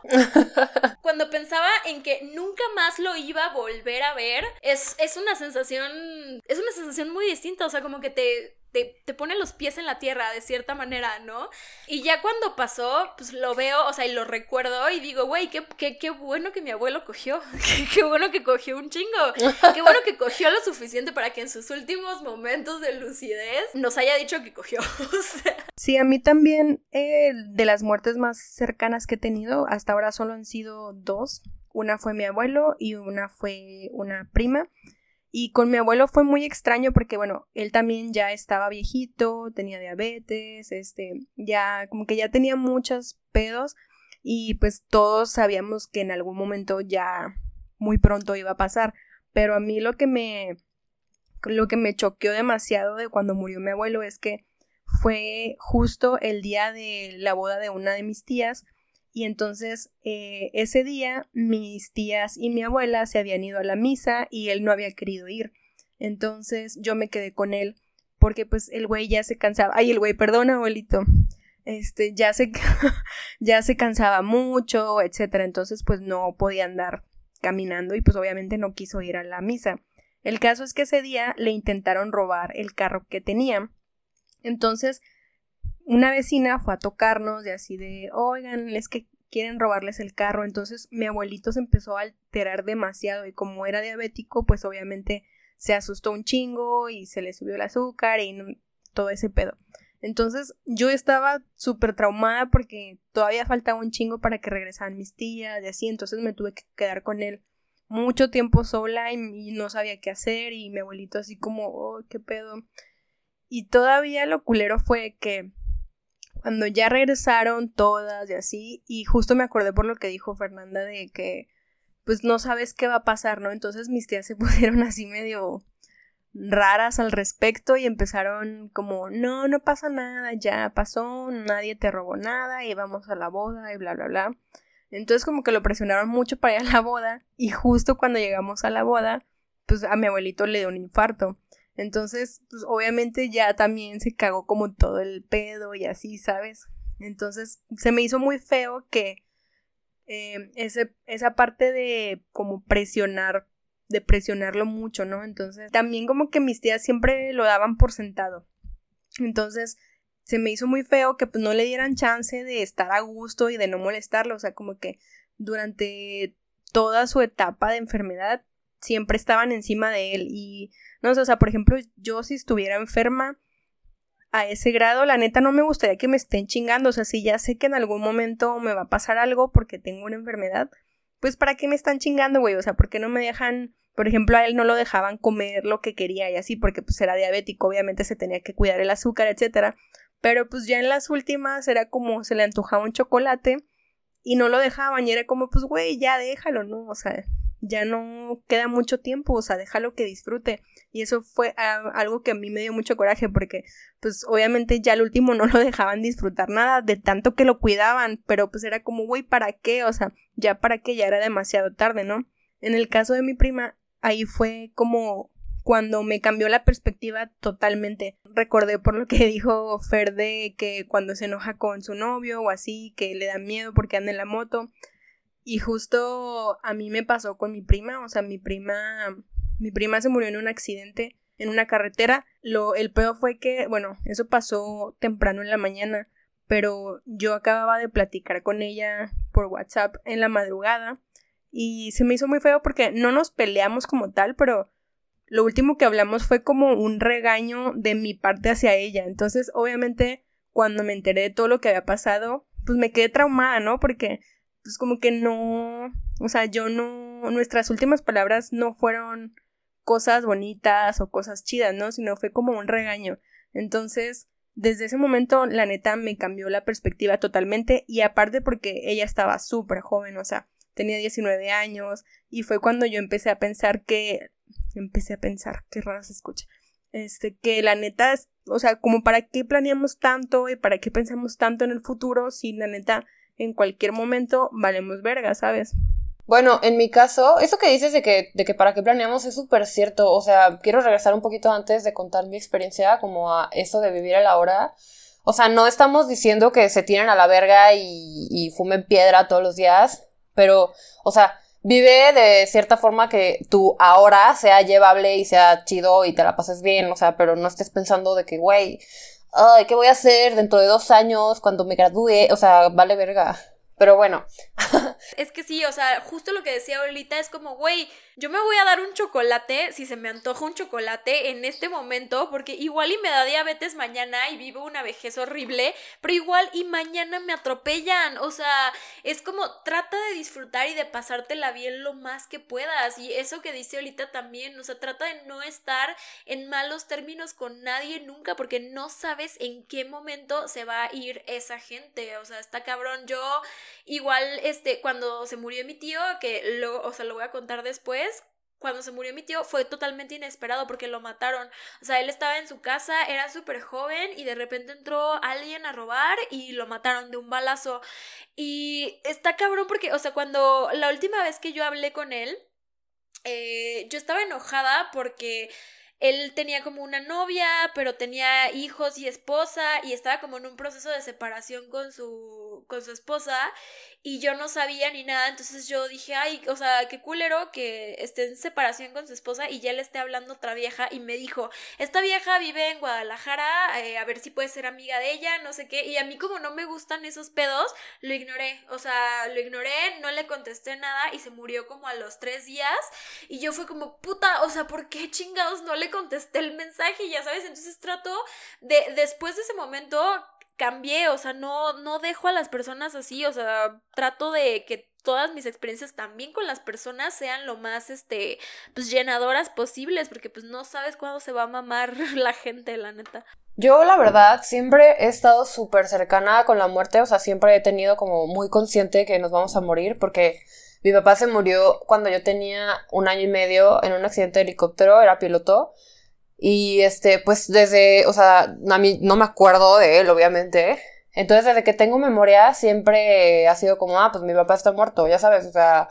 Cuando pensaba en que nunca más lo iba a volver a ver, es, es una sensación, es una sensación muy distinta, o sea, como que te, te, pone los pies en la tierra de cierta manera, ¿no? Y ya cuando pasó, pues lo veo, o sea, y lo recuerdo y digo, güey, qué, qué, qué, bueno que mi abuelo cogió, qué, bueno que cogió un chingo, qué bueno que cogió lo suficiente para que en sus últimos momentos de lucidez nos haya dicho que cogió. Sí, a mí también eh, de las muertes más cercanas que he tenido, hasta ahora solo han sido dos. Una fue mi abuelo y una fue una prima. Y con mi abuelo fue muy extraño porque, bueno, él también ya estaba viejito, tenía diabetes, este, ya, como que ya tenía muchos pedos y pues todos sabíamos que en algún momento ya muy pronto iba a pasar. Pero a mí lo que me, lo que me choqueó demasiado de cuando murió mi abuelo es que fue justo el día de la boda de una de mis tías y entonces eh, ese día mis tías y mi abuela se habían ido a la misa y él no había querido ir. Entonces yo me quedé con él porque pues el güey ya se cansaba. Ay, el güey, perdona, abuelito. Este, ya se, ya se cansaba mucho, etcétera. Entonces pues no podía andar caminando y pues obviamente no quiso ir a la misa. El caso es que ese día le intentaron robar el carro que tenía. Entonces una vecina fue a tocarnos y así de, oigan, es que quieren robarles el carro. Entonces mi abuelito se empezó a alterar demasiado y como era diabético, pues obviamente se asustó un chingo y se le subió el azúcar y todo ese pedo. Entonces yo estaba súper traumada porque todavía faltaba un chingo para que regresaran mis tías y así, entonces me tuve que quedar con él mucho tiempo sola y, no sabía qué hacer y mi abuelito así como, oh, qué pedo. Y todavía lo culero fue que cuando ya regresaron todas y así, y justo me acordé por lo que dijo Fernanda de que pues no sabes qué va a pasar, ¿no? Entonces mis tías se pusieron así medio raras al respecto y empezaron como, no, no pasa nada, ya pasó, nadie te robó nada y vamos a la boda y bla, bla, bla. Entonces como que lo presionaron mucho para ir a la boda y justo cuando llegamos a la boda, pues a mi abuelito le dio un infarto. Entonces, pues obviamente ya también se cagó como todo el pedo y así, ¿sabes? Entonces, se me hizo muy feo que eh, ese, esa parte de como presionar, de presionarlo mucho, ¿no? Entonces, también como que mis tías siempre lo daban por sentado. Entonces, se me hizo muy feo que pues no le dieran chance de estar a gusto y de no molestarlo, o sea, como que durante toda su etapa de enfermedad siempre estaban encima de él y no sé, o sea, por ejemplo, yo si estuviera enferma a ese grado, la neta no me gustaría que me estén chingando, o sea, si ya sé que en algún momento me va a pasar algo porque tengo una enfermedad, pues para qué me están chingando, güey, o sea, ¿por qué no me dejan, por ejemplo, a él no lo dejaban comer lo que quería y así porque pues era diabético, obviamente se tenía que cuidar el azúcar, etcétera, pero pues ya en las últimas era como se le antojaba un chocolate y no lo dejaban y era como pues güey, ya déjalo, ¿no? O sea, ya no queda mucho tiempo, o sea, déjalo que disfrute. Y eso fue algo que a mí me dio mucho coraje porque pues obviamente ya al último no lo dejaban disfrutar nada de tanto que lo cuidaban, pero pues era como, güey, ¿para qué? O sea, ya para qué, ya era demasiado tarde, ¿no? En el caso de mi prima, ahí fue como cuando me cambió la perspectiva totalmente. Recordé por lo que dijo Fer de que cuando se enoja con su novio o así, que le da miedo porque anda en la moto, y justo a mí me pasó con mi prima, o sea, mi prima, mi prima se murió en un accidente en una carretera. Lo, el peor fue que, bueno, eso pasó temprano en la mañana, pero yo acababa de platicar con ella por WhatsApp en la madrugada y se me hizo muy feo porque no nos peleamos como tal, pero lo último que hablamos fue como un regaño de mi parte hacia ella. Entonces, obviamente, cuando me enteré de todo lo que había pasado, pues me quedé traumada, ¿no? Porque pues como que no, o sea, yo no, nuestras últimas palabras no fueron cosas bonitas o cosas chidas, ¿no? Sino fue como un regaño. Entonces, desde ese momento, la neta me cambió la perspectiva totalmente y aparte porque ella estaba súper joven, o sea, tenía 19 años y fue cuando yo empecé a pensar que, empecé a pensar, qué raro se escucha, este, que la neta, o sea, como para qué planeamos tanto y para qué pensamos tanto en el futuro si la neta en cualquier momento valemos verga, ¿sabes? Bueno, en mi caso, eso que dices de que, de que para qué planeamos es súper cierto. O sea, quiero regresar un poquito antes de contar mi experiencia como a eso de vivir a la hora. O sea, no estamos diciendo que se tiren a la verga y, y fumen piedra todos los días, pero, o sea, vive de cierta forma que tu ahora sea llevable y sea chido y te la pases bien, o sea, pero no estés pensando de que, güey, ay, ¿qué voy a hacer dentro de dos años cuando me gradúe? O sea, vale verga. Pero bueno. es que sí, o sea, justo lo que decía ahorita es como, güey, yo me voy a dar un chocolate, si se me antoja un chocolate en este momento, porque igual y me da diabetes mañana y vivo una vejez horrible, pero igual y mañana me atropellan. O sea, es como trata de disfrutar y de pasártela bien lo más que puedas. Y eso que dice ahorita también, o sea, trata de no estar en malos términos con nadie nunca, porque no sabes en qué momento se va a ir esa gente. O sea, está cabrón. Yo igual, este, cuando se murió mi tío, que lo, o sea, lo voy a contar después, cuando se murió mi tío fue totalmente inesperado porque lo mataron. O sea, él estaba en su casa, era súper joven y de repente entró alguien a robar y lo mataron de un balazo. Y está cabrón porque, o sea, cuando la última vez que yo hablé con él, eh, yo estaba enojada porque él tenía como una novia, pero tenía hijos y esposa y estaba como en un proceso de separación con su con su esposa y yo no sabía ni nada, entonces yo dije, ay, o sea, qué culero que esté en separación con su esposa y ya le esté hablando otra vieja y me dijo, esta vieja vive en Guadalajara, eh, a ver si puede ser amiga de ella, no sé qué, y a mí como no me gustan esos pedos, lo ignoré, o sea, lo ignoré, no le contesté nada y se murió como a los tres días. Y yo fue como, puta, o sea, ¿por qué chingados no le contesté el mensaje? Ya sabes, entonces trato de, después de ese momento, cambié, o sea, no, no dejo a las personas así, o sea, trato de que todas mis experiencias también con las personas sean lo más, este, pues llenadoras posibles, porque pues no sabes cuándo se va a mamar la gente, la neta. Yo, la verdad, siempre he estado súper cercana con la muerte, o sea, siempre he tenido como muy consciente que nos vamos a morir, porque mi papá se murió cuando yo tenía un año y medio en un accidente de helicóptero, era piloto, y este, pues desde, o sea, a mí no me acuerdo de él, obviamente. Entonces, desde que tengo memoria, siempre ha sido como, ah, pues mi papá está muerto, ya sabes, o sea,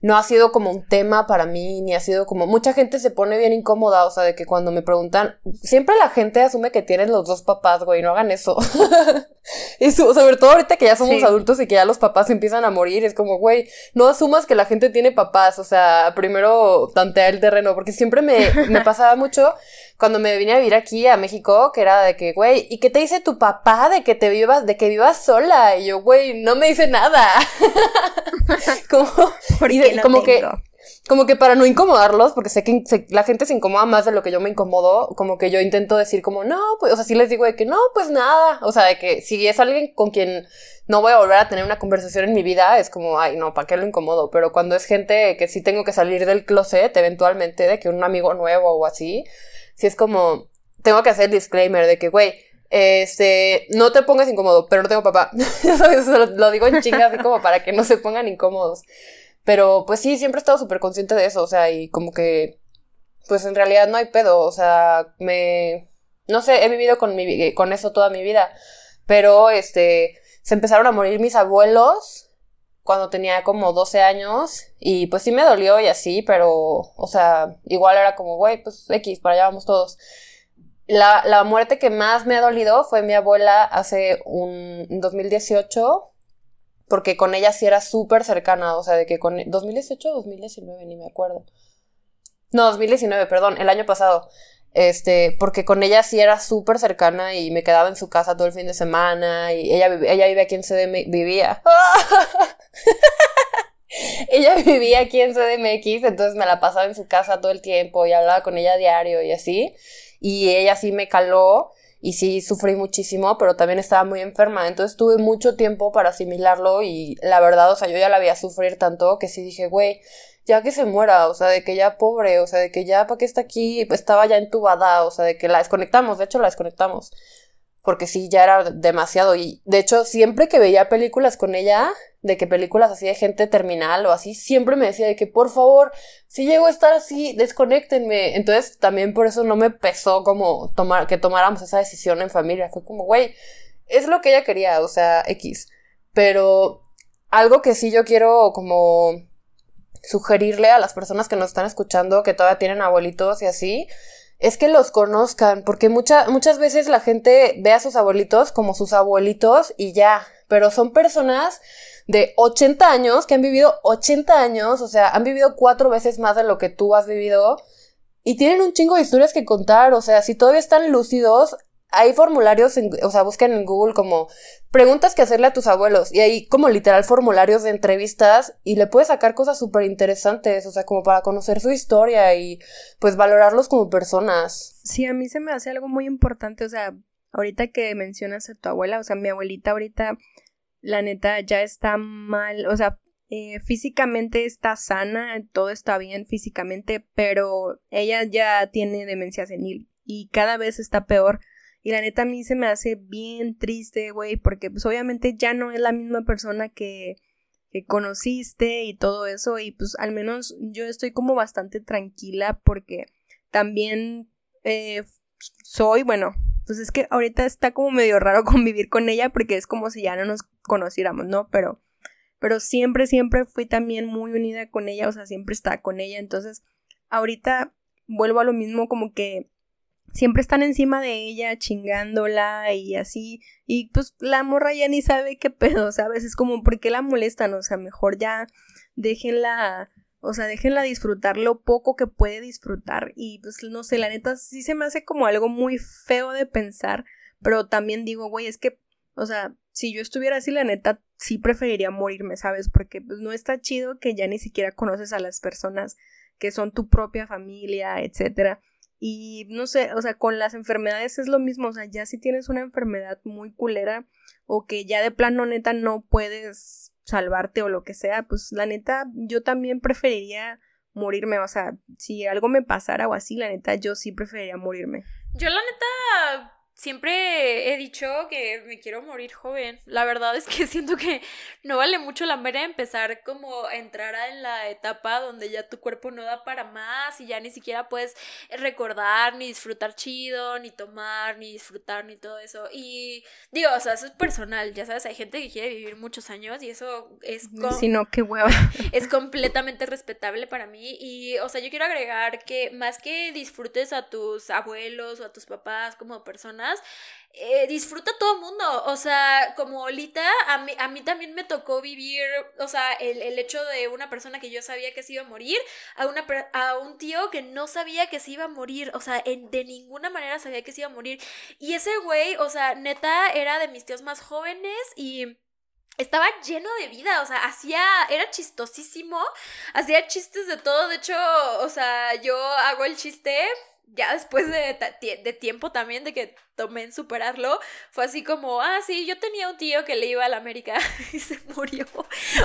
no ha sido como un tema para mí, ni ha sido como, mucha gente se pone bien incómoda, o sea, de que cuando me preguntan, siempre la gente asume que tienen los dos papás, güey, no hagan eso. y sobre todo ahorita que ya somos adultos y que ya los papás empiezan a morir, es como, güey, no asumas que la gente tiene papás, o sea, primero tantea el terreno, porque siempre me, me pasaba mucho cuando me vine a vivir aquí a México, que era de que, güey, ¿y qué te dice tu papá de que te vivas, de que vivas sola? Y yo, güey, no me dice nada. como, y como que, como que para no incomodarlos, porque sé que la gente se incomoda más de lo que yo me incomodo, como que yo intento decir como, no, pues, o sea, sí les digo de que no, pues nada. O sea, de que si es alguien con quien no voy a volver a tener una conversación en mi vida, es como, ay, no, ¿para qué lo incomodo? Pero cuando es gente que sí tengo que salir del closet, eventualmente, de que un amigo nuevo o así, si es como, tengo que hacer el disclaimer de que, güey, este, no te pongas incómodo, pero no tengo papá. lo, lo digo en chinga así como para que no se pongan incómodos. Pero pues sí, siempre he estado súper consciente de eso, o sea, y como que, pues en realidad no hay pedo, o sea, me, no sé, he vivido con, mi, con eso toda mi vida, pero este, se empezaron a morir mis abuelos cuando tenía como 12 años y pues sí me dolió y así, pero, o sea, igual era como, güey, pues X, para allá vamos todos. La, la muerte que más me ha dolido fue mi abuela hace un 2018, porque con ella sí era súper cercana, o sea, de que con 2018 o 2019, ni me acuerdo. No, 2019, perdón, el año pasado. Este, porque con ella sí era súper cercana y me quedaba en su casa todo el fin de semana y ella, ella vive aquí en CDMX, vivía. ella vivía aquí en CDMX, entonces me la pasaba en su casa todo el tiempo y hablaba con ella diario y así. Y ella sí me caló y sí sufrí muchísimo, pero también estaba muy enferma, entonces tuve mucho tiempo para asimilarlo y la verdad, o sea, yo ya la veía sufrir tanto que sí dije, güey, ya que se muera, o sea, de que ya pobre, o sea, de que ya para qué está aquí, estaba ya entubada, o sea, de que la desconectamos, de hecho la desconectamos, porque sí, ya era demasiado, y de hecho siempre que veía películas con ella, de que películas así de gente terminal o así, siempre me decía de que por favor, si llego a estar así, desconectenme, entonces también por eso no me pesó como tomar, que tomáramos esa decisión en familia, fue como, güey, es lo que ella quería, o sea, X, pero algo que sí yo quiero como sugerirle a las personas que nos están escuchando, que todavía tienen abuelitos y así, es que los conozcan, porque muchas veces la gente ve a sus abuelitos como sus abuelitos y ya, pero son personas de 80 años que han vivido 80 años, o sea, han vivido cuatro veces más de lo que tú has vivido y tienen un chingo de historias que contar, o sea, si todavía están lúcidos, hay formularios, o sea, busquen en Google como preguntas que hacerle a tus abuelos y hay como literal formularios de entrevistas y le puedes sacar cosas súper interesantes, o sea, como para conocer su historia y pues valorarlos como personas. Sí, a mí se me hace algo muy importante, o sea, ahorita que mencionas a tu abuela, o sea, mi abuelita ahorita, la neta, ya está mal, o sea, eh, físicamente está sana, todo está bien físicamente, pero ella ya tiene demencia senil y cada vez está peor. Y la neta a mí se me hace bien triste, güey, porque pues obviamente ya no es la misma persona que, que conociste y todo eso. Y pues al menos yo estoy como bastante tranquila porque también eh, soy, bueno, pues es que ahorita está como medio raro convivir con ella porque es como si ya no nos conociéramos, ¿no? Pero, pero siempre, siempre fui también muy unida con ella, o sea, siempre estaba con ella. Entonces, ahorita vuelvo a lo mismo como que siempre están encima de ella chingándola y así. Y pues la morra ya ni sabe qué pedo, ¿sabes? Es como, ¿por qué la molestan? O sea, mejor ya déjenla, o sea, déjenla disfrutar lo poco que puede disfrutar. Y pues no sé, la neta sí se me hace como algo muy feo de pensar, pero también digo, güey, es que, o sea, si yo estuviera así, la neta sí preferiría morirme, ¿sabes? Porque pues no está chido que ya ni siquiera conoces a las personas que son tu propia familia, etcétera y no sé, o sea, con las enfermedades es lo mismo, o sea, ya si tienes una enfermedad muy culera o que ya de plano neta no puedes salvarte o lo que sea, pues la neta yo también preferiría morirme, o sea, si algo me pasara o así, la neta yo sí preferiría morirme. Yo la neta Siempre he dicho que me quiero morir joven. La verdad es que siento que no vale mucho la pena empezar como a entrar en la etapa donde ya tu cuerpo no da para más y ya ni siquiera puedes recordar, ni disfrutar chido, ni tomar, ni disfrutar, ni todo eso. Y digo, o sea, eso es personal, ya sabes, hay gente que quiere vivir muchos años y eso es... Si no, qué hueva. Es completamente respetable para mí y, o sea, yo quiero agregar que más que disfrutes a tus abuelos o a tus papás como personas, eh, disfruta todo el mundo. O sea, como Lita, a mí, a mí también me tocó vivir, o sea, el, hecho de una persona que yo sabía que se iba a morir, a, una, a un tío que no sabía que se iba a morir, o sea, de ninguna manera sabía que se iba a morir. Y ese güey, o sea, neta, era de mis tíos más jóvenes y estaba lleno de vida, o sea, hacía, era chistosísimo, hacía chistes de todo, de hecho, o sea, yo hago el chiste ya después de, de, tiempo también de que tomé en superarlo, fue así como, ah, sí, yo tenía un tío que le iba a la América y se murió.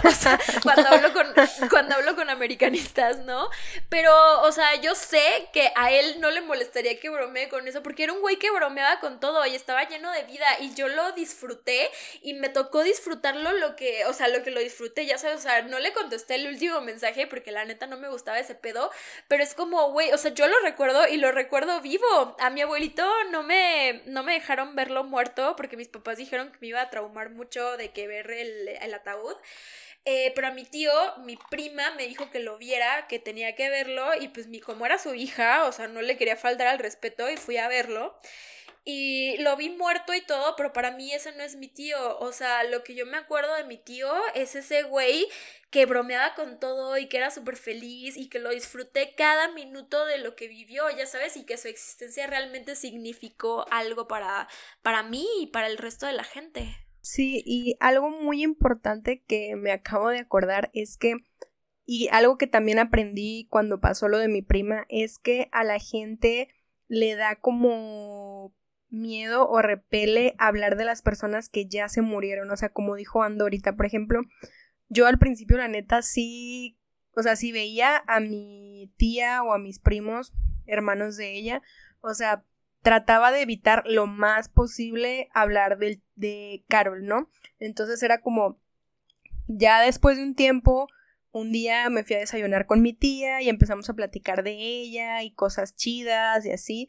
O sea, cuando hablo con, cuando hablo con americanistas, ¿no? Pero, o sea, yo sé que a él no le molestaría que bromee con eso, porque era un güey que bromeaba con todo y estaba lleno de vida y yo lo disfruté y me tocó disfrutarlo lo que, o sea, lo que lo disfruté, ya sabes, o sea, no le contesté el último mensaje porque la neta no me gustaba ese pedo, pero es como, güey, o sea, yo lo recuerdo y lo recuerdo vivo. A mi abuelito no me no me dejaron verlo muerto porque mis papás dijeron que me iba a traumar mucho de que ver el, ataúd. Eh, pero a mi tío, mi prima, me dijo que lo viera, que tenía que verlo, y pues mi, como era su hija, o sea, no le quería faltar al respeto y fui a verlo. Y lo vi muerto y todo, pero para mí ese no es mi tío. O sea, lo que yo me acuerdo de mi tío es ese güey que bromeaba con todo y que era súper feliz y que lo disfruté cada minuto de lo que vivió, ya sabes, y que su existencia realmente significó algo para, para mí y para el resto de la gente. Sí, y algo muy importante que me acabo de acordar es que, y algo que también aprendí cuando pasó lo de mi prima, es que a la gente le da como miedo o repele hablar de las personas que ya se murieron. O sea, como dijo Ando ahorita, por ejemplo, yo al principio, la neta, sí. O sea, si veía a mi tía o a mis primos, hermanos de ella, o sea, trataba de evitar lo más posible hablar de, de Carol, ¿no? Entonces era como, ya después de un tiempo, un día me fui a desayunar con mi tía y empezamos a platicar de ella y cosas chidas y así.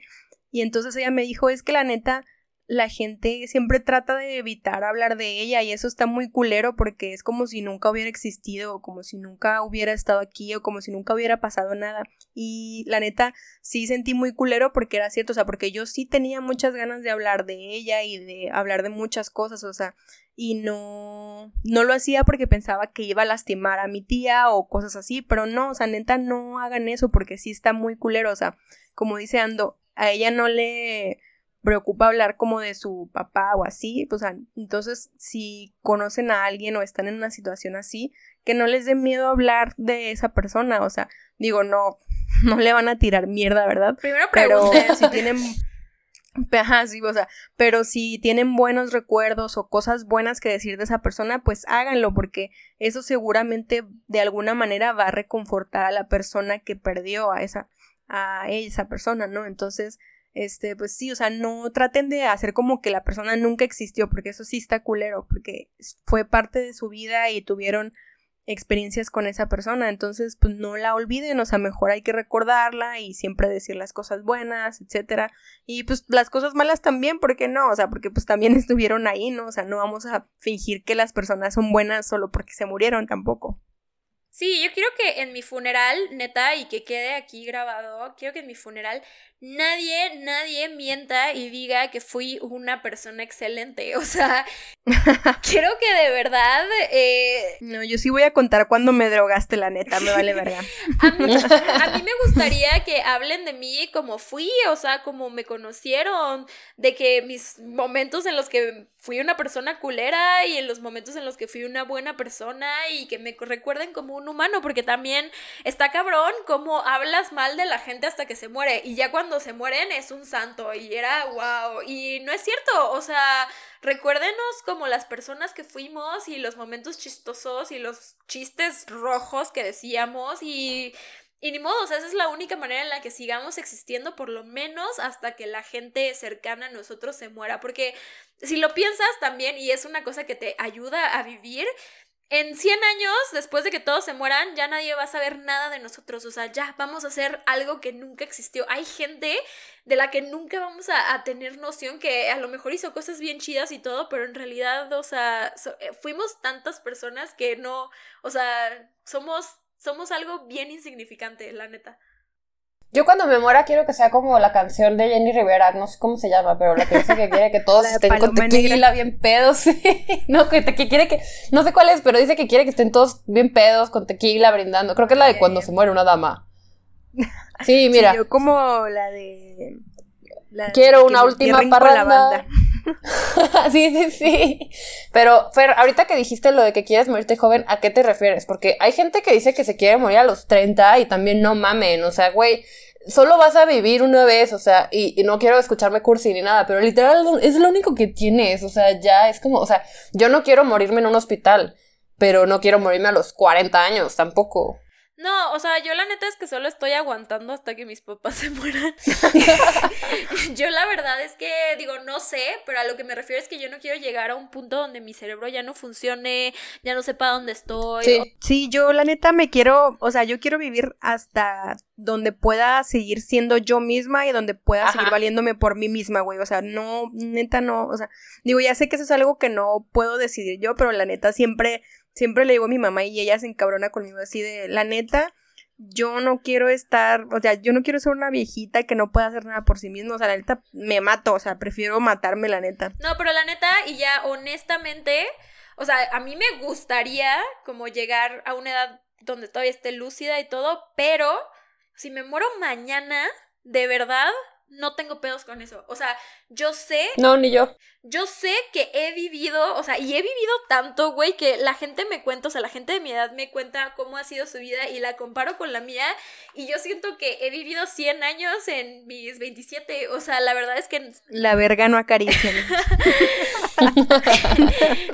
Y entonces ella me dijo, es que la neta, la gente siempre trata de evitar hablar de ella y eso está muy culero porque es como si nunca hubiera existido o como si nunca hubiera estado aquí o como si nunca hubiera pasado nada. Y la neta sí sentí muy culero porque era cierto, o sea, porque yo sí tenía muchas ganas de hablar de ella y de hablar de muchas cosas, o sea, y no no lo hacía porque pensaba que iba a lastimar a mi tía o cosas así, pero no, o sea, neta no hagan eso porque sí está muy culero, o sea, como dice Ando, a ella no le preocupa hablar como de su papá o así, pues entonces si conocen a alguien o están en una situación así, que no les dé miedo hablar de esa persona, o sea, digo, no, no le van a tirar mierda, ¿verdad? Primero pero si tienen Ajá, sí, o sea, pero si tienen buenos recuerdos o cosas buenas que decir de esa persona, pues háganlo, porque eso seguramente de alguna manera va a reconfortar a la persona que perdió a esa, a esa persona, ¿no? Entonces, este, pues sí, o sea, no traten de hacer como que la persona nunca existió, porque eso sí está culero, porque fue parte de su vida y tuvieron experiencias con esa persona, entonces pues no la olviden, o sea, mejor hay que recordarla y siempre decir las cosas buenas, etcétera, y pues las cosas malas también, ¿por qué no? O sea, porque pues también estuvieron ahí, ¿no? O sea, no vamos a fingir que las personas son buenas solo porque se murieron tampoco. Sí, yo quiero que en mi funeral, neta, y que quede aquí grabado, quiero que en mi funeral nadie, nadie mienta y diga que fui una persona excelente. O sea, quiero que de verdad... Eh, no, yo sí voy a contar cuando me drogaste, la neta, me vale verga. a, mí, a mí me gustaría que hablen de mí como fui, o sea, como me conocieron, de que mis momentos en los que fui una persona culera y en los momentos en los que fui una buena persona y que me recuerden como un humano, porque también está cabrón cómo hablas mal de la gente hasta que se muere y ya cuando se mueren es un santo y era wow. Y no es cierto, o sea, recuérdenos como las personas que fuimos y los momentos chistosos y los chistes rojos que decíamos y... Y ni modo, o sea, esa es la única manera en la que sigamos existiendo, por lo menos hasta que la gente cercana a nosotros se muera. Porque si lo piensas también, y es una cosa que te ayuda a vivir, en 100 años, después de que todos se mueran, ya nadie va a saber nada de nosotros. O sea, ya vamos a hacer algo que nunca existió. Hay gente de la que nunca vamos a, tener noción que a lo mejor hizo cosas bien chidas y todo, pero en realidad, o sea, eh, fuimos tantas personas que no, o sea, somos, somos algo bien insignificante, la neta. Yo cuando me muera quiero que sea como la canción de Jenny Rivera, no sé cómo se llama, pero la que dice que quiere que todos estén con tequila bien pedos. no, que, que, quiere que, no sé cuál es, pero dice que quiere que estén todos bien pedos con tequila brindando. Creo que es la de cuando se muere una dama. Sí, mira. yo como la de... quiero una última parranda. sí, sí, sí. Pero, Fer, ahorita que dijiste lo de que quieres morirte joven, ¿a qué te refieres? Porque hay gente que dice que se quiere morir a los 30 y también no mamen, o sea, güey, solo vas a vivir una vez, o sea, y, no quiero escucharme cursi ni nada, pero literal es lo único que tienes, o sea, ya es como, o sea, yo no quiero morirme en un hospital, pero no quiero morirme a los 40 años tampoco. No, o sea, yo la neta es que solo estoy aguantando hasta que mis papás se mueran. yo la verdad es que digo, no sé, pero a lo que me refiero es que yo no quiero llegar a un punto donde mi cerebro ya no funcione, ya no sepa dónde estoy. Sí, sí yo la neta me quiero, o sea, yo quiero vivir hasta donde pueda seguir siendo yo misma y donde pueda seguir valiéndome por mí misma, güey. O sea, no, neta no, o sea, digo, ya sé que eso es algo que no puedo decidir yo, pero la neta siempre siempre le digo a mi mamá y ella se encabrona conmigo así de, la neta, yo no quiero estar, o sea, yo no quiero ser una viejita que no pueda hacer nada por sí misma, o sea, la neta me mato, o sea, prefiero matarme, la neta. No, pero la neta, y ya honestamente, o sea, a mí me gustaría como llegar a una edad donde todavía esté lúcida y todo, pero si me muero mañana, de verdad, no tengo pedos con eso. O sea, yo sé. No, ni yo. Yo sé que he vivido, o sea, y he vivido tanto, güey, que la gente me cuenta, o sea, la gente de mi edad me cuenta cómo ha sido su vida y la comparo con la mía. Y yo siento que he vivido 100 años en mis 27. O sea, la verdad es que. La verga no acaricia.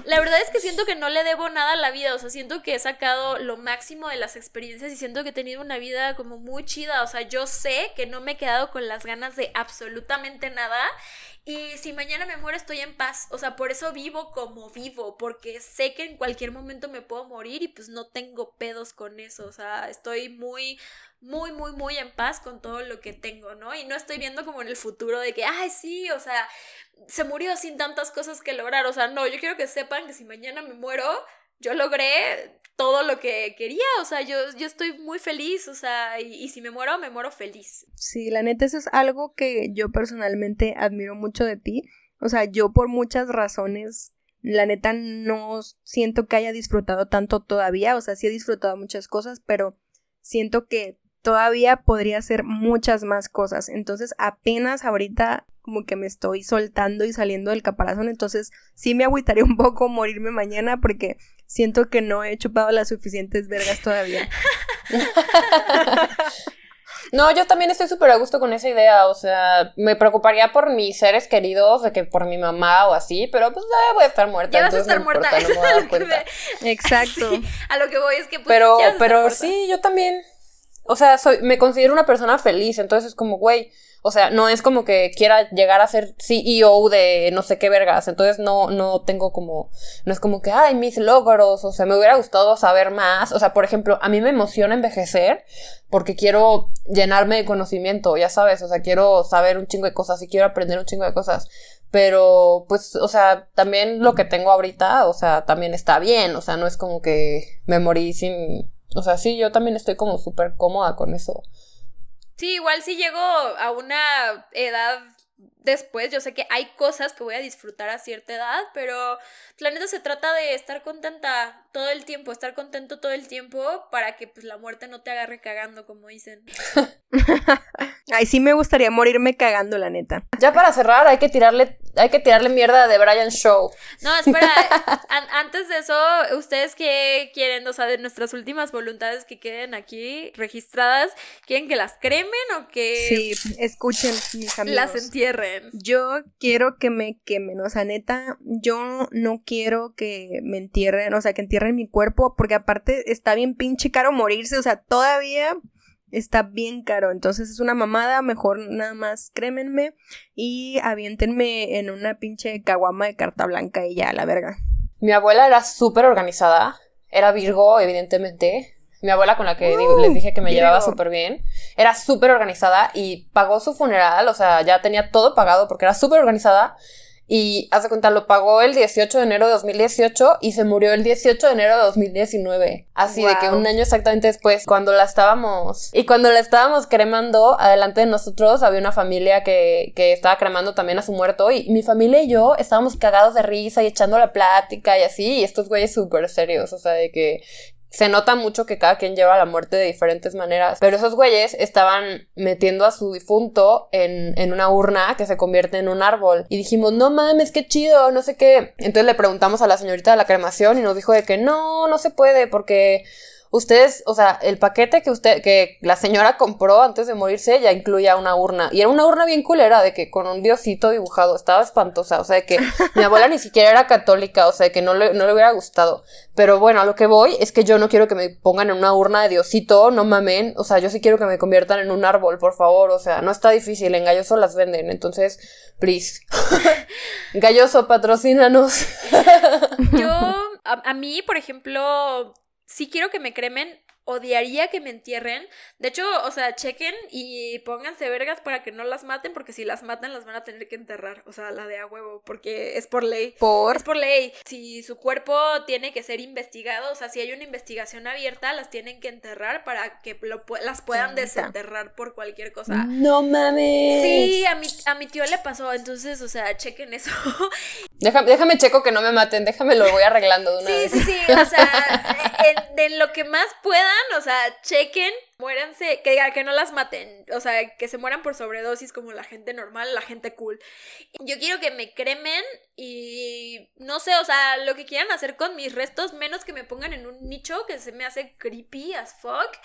la verdad es que siento que no le debo nada a la vida. O sea, siento que he sacado lo máximo de las experiencias y siento que he tenido una vida como muy chida. O sea, yo sé que no me he quedado con las ganas de absolutamente nada. Y si mañana me muero estoy en paz. O sea, por eso vivo como vivo, porque sé que en cualquier momento me puedo morir y pues no tengo pedos con eso. O sea, estoy muy, muy, muy, muy en paz con todo lo que tengo, ¿no? Y no estoy viendo como en el futuro de que, ay, sí, o sea, se murió sin tantas cosas que lograr. O sea, no, yo quiero que sepan que si mañana me muero, yo logré todo lo que quería, o sea, yo, yo estoy muy feliz, o sea, y, si me muero, me muero feliz. Sí, la neta, eso es algo que yo personalmente admiro mucho de ti. O sea, yo por muchas razones, la neta, no siento que haya disfrutado tanto todavía, o sea, sí he disfrutado muchas cosas, pero siento que todavía podría hacer muchas más cosas. Entonces, apenas ahorita como que me estoy soltando y saliendo del caparazón, entonces sí me agüitaría un poco morirme mañana porque siento que no he chupado las suficientes vergas todavía. No, yo también estoy súper a gusto con esa idea, o sea, me preocuparía por mis seres queridos, de que por mi mamá o así, pero pues ya voy a estar muerta. Ya vas a estar muerta. Exacto. a lo que voy es que pues, Pero, pero sí, yo también, o sea, soy, me considero una persona feliz, entonces es como, güey, o sea, no es como que quiera llegar a ser CEO de no sé qué vergas. Entonces no, no tengo como, no es como que, ay, mis logros. O sea, me hubiera gustado saber más. O sea, por ejemplo, a mí me emociona envejecer porque quiero llenarme de conocimiento, ya sabes. O sea, quiero saber un chingo de cosas y quiero aprender un chingo de cosas. Pero, pues, o sea, también lo que tengo ahorita, o sea, también está bien. O sea, no es como que me morí sin, o sea, sí, yo también estoy como súper cómoda con eso. Sí, igual si llego a una edad después, yo sé que hay cosas que voy a disfrutar a cierta edad, pero la neta se trata de estar contenta todo el tiempo, estar contento todo el tiempo para que pues la muerte no te agarre cagando, como dicen. Ay, sí me gustaría morirme cagando, la neta. Ya para cerrar, hay que tirarle, hay que tirarle mierda de Brian Show. No, espera, antes de eso, ¿ustedes qué quieren? O sea, de nuestras últimas voluntades que queden aquí registradas, ¿quieren que las cremen o que... Sí, escuchen, mis amigos. Las entierren. Yo quiero que me quemen, o sea, neta, yo no quiero que me entierren, o sea, que entierren mi cuerpo, porque aparte está bien pinche caro morirse, o sea, todavía está bien caro, entonces es una mamada, mejor nada más crémenme y aviéntenme en una pinche caguama de carta blanca y ya, la verga. Mi abuela era súper organizada, era Virgo, evidentemente. Mi abuela con la que les dije que me llevaba súper bien, era súper organizada y pagó su funeral, o sea, ya tenía todo pagado porque era súper organizada y hace cuenta, lo pagó el 18 de enero de 2018 y se murió el 18 de enero de 2019. Así de que un año exactamente después, cuando la estábamos. Y cuando la estábamos cremando, adelante de nosotros había una familia que, que estaba cremando también a su muerto. Y mi familia y yo estábamos cagados de risa y echando la plática y así. Y estos güeyes súper serios. O sea, de que se nota mucho que cada quien lleva la muerte de diferentes maneras, pero esos güeyes estaban metiendo a su difunto en, en, una urna que se convierte en un árbol. Y dijimos, no mames, qué chido, no sé qué. Entonces le preguntamos a la señorita de la cremación y nos dijo de que no, no se puede porque ustedes, o sea, el paquete que usted, que la señora compró antes de morirse ya incluía una urna. Y era una urna bien culera, de que con un diosito dibujado, estaba espantosa. O sea, que mi abuela ni siquiera era católica, o sea, que no le, no le hubiera gustado. Pero bueno, a lo que voy es que yo no quiero que me pongan en una urna de diosito, no mamen. O sea, yo sí quiero que me conviertan en un árbol, por favor. O sea, no está difícil, en Galloso las venden. Entonces, please. Galloso, patrocínanos. yo, a mí, por ejemplo, si quiero que me cremen, odiaría que me entierren. De hecho, o sea, chequen y pónganse vergas para que no las maten, porque si las matan las van a tener que enterrar. O sea, la de a huevo, porque es por ley. ¿Por? Es por ley. Si su cuerpo tiene que ser investigado, o sea, si hay una investigación abierta, las tienen que enterrar para que las puedan desenterrar por cualquier cosa. No mames. Sí, a mi, a mi tío le pasó, entonces, o sea, chequen eso. Déjame, déjame checo que no me maten, déjame lo voy arreglando de una sí, vez. Sí, sí, sí, o sea, de lo que más puedan o sea, chequen, muéranse, que, que no las maten, o sea, que se mueran por sobredosis como la gente normal, la gente cool. Yo quiero que me cremen y no sé, o sea, lo que quieran hacer con mis restos, menos que me pongan en un nicho que se me hace creepy as fuck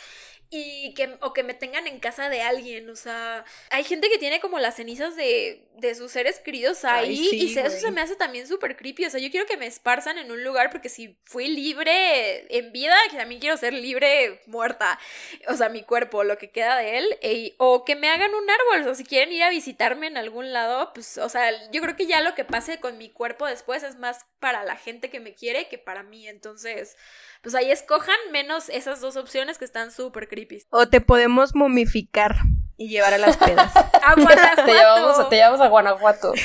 y que o que me tengan en casa de alguien, o sea, hay gente que tiene como las cenizas de, de sus seres queridos ahí y eso se me hace también súper creepy, o sea, yo quiero que me esparzan en un lugar porque si fui libre en vida, también quiero ser libre muerta, o sea, sea, mi cuerpo, lo que queda de él, e, o que me hagan un árbol, o si quieren ir a visitarme en algún lado, pues, o sea, yo creo que ya lo que pase con mi cuerpo después es más para la gente que me quiere que para mí, entonces, pues ahí escojan menos esas dos opciones que están súper creepy. O te podemos momificar y llevar a las pedas. a Guanajuato. te, llevamos, te llevamos a Guanajuato.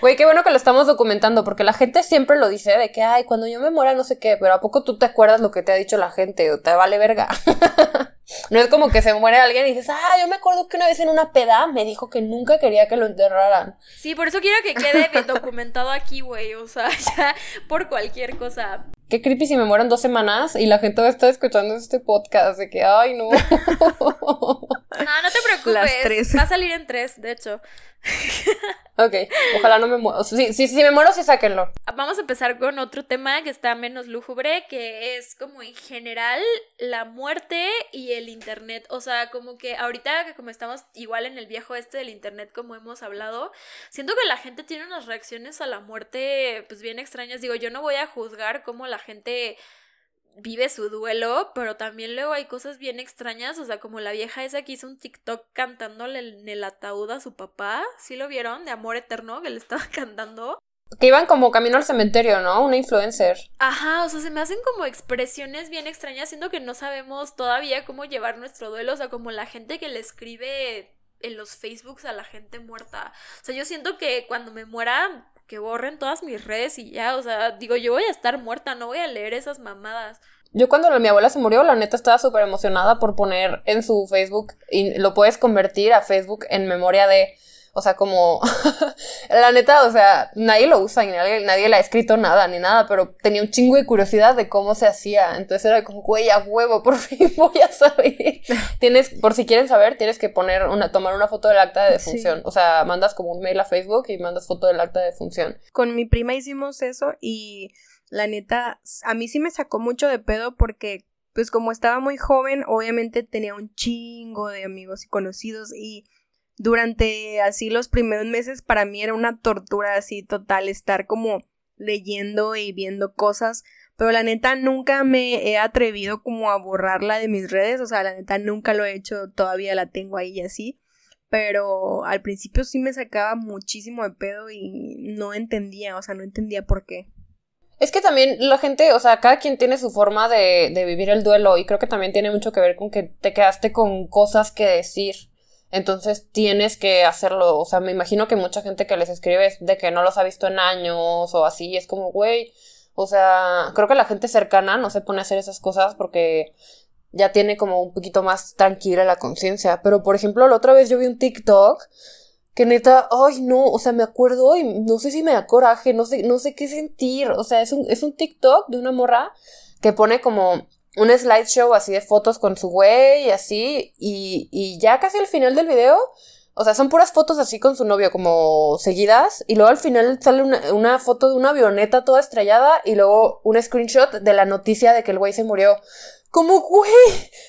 Güey, qué bueno que lo estamos documentando, porque la gente siempre lo dice de que, ay, cuando yo me muera no sé qué, pero ¿a poco tú te acuerdas lo que te ha dicho la gente o te vale verga? no es como que se muere alguien y dices, ah, yo me acuerdo que una vez en una peda me dijo que nunca quería que lo enterraran. Sí, por eso quiero que quede documentado aquí, güey, o sea, ya por cualquier cosa. Qué creepy si me muero en dos semanas y la gente va a estar escuchando este podcast de que, ay, no. no, no te preocupes. Va a salir en tres, de hecho. Ok, ojalá no me muera. Si, si, si, me muero, sí sáquenlo. Vamos a empezar con otro tema que está menos lúgubre, que es como en general la muerte y el internet. O sea, como que ahorita que como estamos igual en el viejo este del internet, como hemos hablado, siento que la gente tiene unas reacciones a la muerte pues bien extrañas. Digo, yo no voy a juzgar cómo la gente vive su duelo, pero también luego hay cosas bien extrañas, o sea, como la vieja esa que hizo un TikTok cantándole en el ataúd a su papá, ¿sí lo vieron? De Amor Eterno, que le estaba cantando. Que iban como camino al cementerio, ¿no? Una influencer. Ajá, o sea, se me hacen como expresiones bien extrañas, siendo que no sabemos todavía cómo llevar nuestro duelo, o sea, como la gente que le escribe en los Facebooks a la gente muerta. O sea, yo siento que cuando me muera que borren todas mis redes y ya, o sea, digo, yo voy a estar muerta, no voy a leer esas mamadas. Yo cuando mi abuela se murió, la neta estaba súper emocionada por poner en su Facebook y lo puedes convertir a Facebook en memoria de o sea, como, la neta, o sea, nadie lo usa y nadie, nadie le ha escrito nada ni nada, pero tenía un chingo de curiosidad de cómo se hacía. Entonces era como, güey, a huevo, por fin voy a saber. tienes, por si quieren saber, tienes que poner una, tomar una foto del acta de defunción. O sea, mandas como un mail a Facebook y mandas foto del acta de defunción. Con mi prima hicimos eso y la neta, a mí sí me sacó mucho de pedo porque pues como estaba muy joven, obviamente tenía un chingo de amigos y conocidos y durante así los primeros meses para mí era una tortura así total estar como leyendo y viendo cosas, pero la neta nunca me he atrevido como a borrarla de mis redes, o sea, la neta nunca lo he hecho, todavía la tengo ahí y así, pero al principio sí me sacaba muchísimo de pedo y no entendía, o sea, no entendía por qué. Es que también la gente, o sea, cada quien tiene su forma de, de vivir el duelo y creo que también tiene mucho que ver con que te quedaste con cosas que decir. Entonces tienes que hacerlo. O sea, me imagino que mucha gente que les escribe es de que no los ha visto en años o así. Es como, güey. O sea, creo que la gente cercana no se pone a hacer esas cosas porque ya tiene como un poquito más tranquila la conciencia. Pero, por ejemplo, la otra vez yo vi un TikTok que neta, ay no, o sea, me acuerdo y no sé si me da coraje, no sé, no sé qué sentir. O sea, es un, es un TikTok de una morra que pone como un slideshow así de fotos con su güey y así, y, y ya casi al final del video, o sea, son puras fotos así con su novio como seguidas, y luego al final sale una, una foto de una avioneta toda estrellada y luego un screenshot de la noticia de que el güey se murió. Como, güey,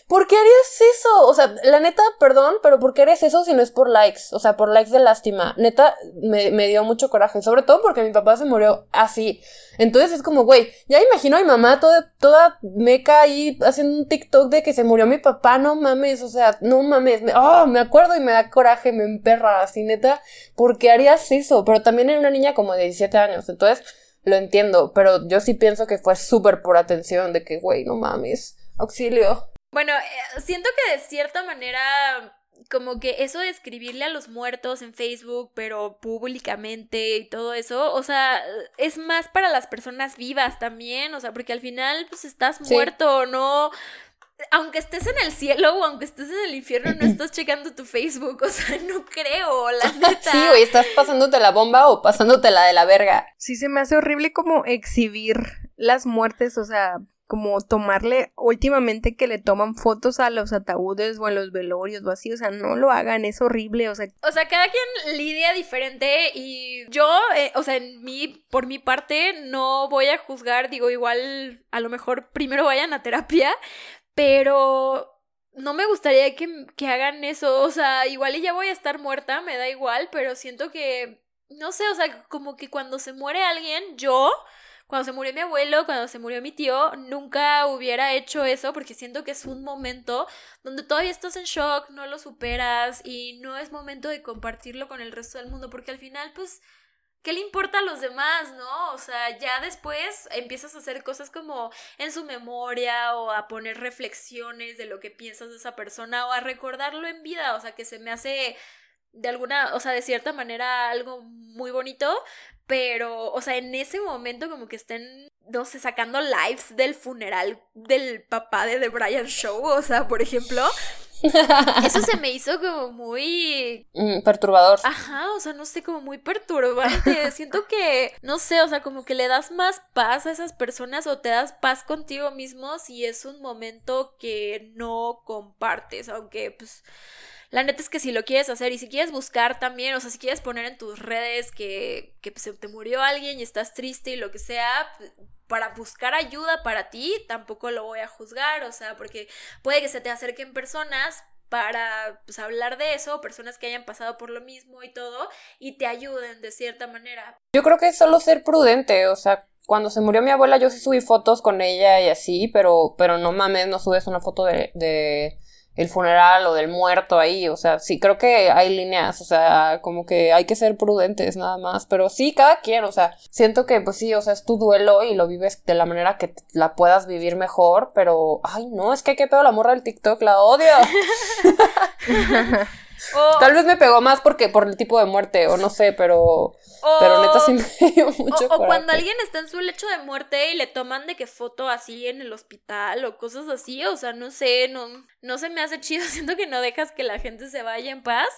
¿por qué harías eso? O sea, la neta, perdón, pero ¿por qué harías eso si no es por likes? O sea, por likes de lástima. Neta, me, me dio mucho coraje. Sobre todo porque mi papá se murió así. Entonces es como, güey, ya imagino a mi mamá toda, toda meca ahí haciendo un TikTok de que se murió mi papá. No mames, o sea, no mames. Me, oh, me acuerdo y me da coraje, me emperra así, neta. ¿Por qué harías eso? Pero también era una niña como de 17 años. Entonces, lo entiendo. Pero yo sí pienso que fue súper por atención de que, güey, no mames Auxilio. Bueno, eh, siento que de cierta manera como que eso de escribirle a los muertos en Facebook, pero públicamente y todo eso, o sea, es más para las personas vivas también, o sea, porque al final pues estás muerto, no aunque estés en el cielo o aunque estés en el infierno, no estás checando tu Facebook, o sea, no creo, la neta. Sí, güey, estás pasándote la bomba o pasándote la de la verga. Sí, se me hace horrible como exhibir las muertes, o sea, como tomarle últimamente que le toman fotos a los ataúdes o a los velorios o así, o sea, no lo hagan, es horrible, o sea. O sea, cada quien lidia diferente y yo, eh, o sea, en mí, por mi parte, no voy a juzgar, digo, igual a lo mejor primero vayan a terapia, pero no me gustaría que, que hagan eso, o sea, igual y ya voy a estar muerta, me da igual, pero siento que, no sé, o sea, como que cuando se muere alguien, yo cuando se murió mi abuelo, cuando se murió mi tío, nunca hubiera hecho eso porque siento que es un momento donde todavía estás en shock, no lo superas y no es momento de compartirlo con el resto del mundo porque al final pues ¿qué le importa a los demás, no? O sea, ya después empiezas a hacer cosas como en su memoria o a poner reflexiones de lo que piensas de esa persona o a recordarlo en vida, o sea, que se me hace de alguna, o sea, de cierta manera algo muy bonito, pero, o sea, en ese momento como que estén, no sé, sacando lives del funeral del papá de The Brian Show, o sea, por ejemplo, eso se me hizo como muy... Mm, perturbador. Ajá, o sea, no sé, como muy perturbante. Siento que, no sé, o sea, como que le das más paz a esas personas o te das paz contigo mismo si es un momento que no compartes, aunque pues... La neta es que si lo quieres hacer y si quieres buscar también, o sea, si quieres poner en tus redes que, que se te murió alguien y estás triste y lo que sea, para buscar ayuda para ti, tampoco lo voy a juzgar, o sea, porque puede que se te acerquen personas para pues, hablar de eso, personas que hayan pasado por lo mismo y todo, y te ayuden de cierta manera. Yo creo que es solo ser prudente, o sea, cuando se murió mi abuela yo sí subí fotos con ella y así, pero, pero no mames, no subes una foto de, de el funeral o del muerto ahí, o sea, sí, creo que hay líneas, o sea, como que hay que ser prudentes nada más, pero sí, cada quien, o sea, siento que pues sí, o sea, es tu duelo y lo vives de la manera que la puedas vivir mejor, pero, ay, no, es que qué pedo la morra del TikTok, la odio. Tal vez me pegó más porque por el tipo de muerte, o no sé, pero. pero neta sí me dio mucho. O, o cuando alguien está en su lecho de muerte y le toman de que foto así en el hospital o cosas así. O sea, no sé, no, no se me hace chido. Siento que no dejas que la gente se vaya en paz.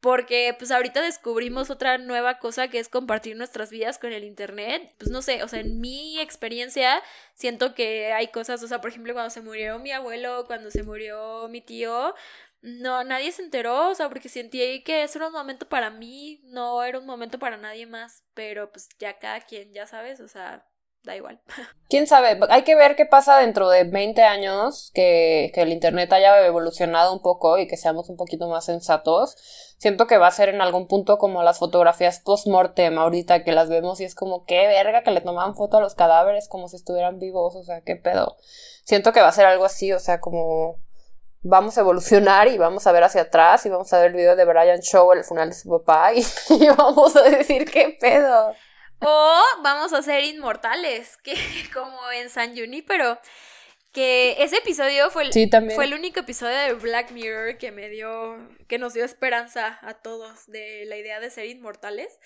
Porque pues ahorita descubrimos otra nueva cosa que es compartir nuestras vidas con el internet. Pues no sé, o sea, en mi experiencia siento que hay cosas, o sea, por ejemplo, cuando se murió mi abuelo, cuando se murió mi tío, no, nadie se enteró, o sea, porque sentí que eso era un momento para mí, no era un momento para nadie más, pero pues ya cada quien, ya sabes, o sea, da igual. ¿Quién sabe? Hay que ver qué pasa dentro de 20 años, que, que el Internet haya evolucionado un poco y que seamos un poquito más sensatos. Siento que va a ser en algún punto como las fotografías post-mortem ahorita que las vemos y es como, qué verga que le tomaban foto a los cadáveres como si estuvieran vivos, o sea, qué pedo. Siento que va a ser algo así, o sea, como vamos a evolucionar y vamos a ver hacia atrás y vamos a ver el video de Brian Show, el funeral de su papá y, vamos a decir qué pedo. O vamos a ser inmortales, que como en San pero que ese episodio fue el, fue el único episodio de Black Mirror que me dio, que nos dio esperanza a todos de la idea de ser inmortales.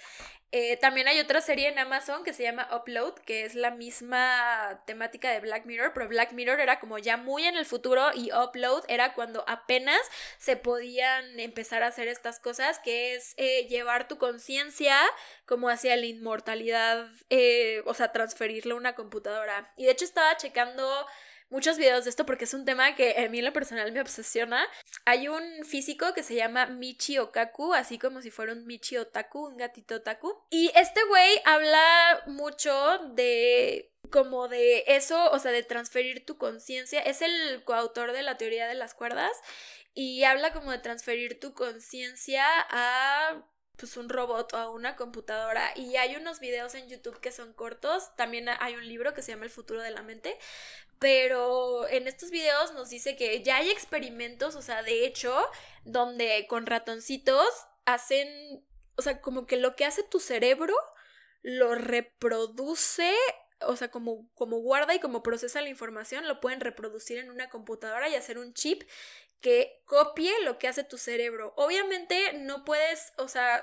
Eh, también hay otra serie en Amazon que se llama Upload, que es la misma temática de Black Mirror, pero Black Mirror era como ya muy en el futuro y Upload era cuando apenas se podían empezar a hacer estas cosas, que es eh, llevar tu conciencia como hacia la inmortalidad, eh, o sea, transferirle a una computadora. Y de hecho estaba checando muchos videos de esto porque es un tema que a mí en lo personal me obsesiona. Hay un físico que se llama Michi Okaku, así como si fuera un Michi Otaku, un gatito otaku. Y este güey habla mucho de como de eso, o sea, de transferir tu conciencia. Es el coautor de la teoría de las cuerdas y habla como de transferir tu conciencia a pues un robot o a una computadora y hay unos videos en YouTube que son cortos, también hay un libro que se llama El futuro de la mente, pero en estos videos nos dice que ya hay experimentos, o sea, de hecho, donde con ratoncitos hacen, o sea, como que lo que hace tu cerebro lo reproduce o sea, como, como guarda y como procesa la información, lo pueden reproducir en una computadora y hacer un chip que copie lo que hace tu cerebro. Obviamente no puedes, o sea,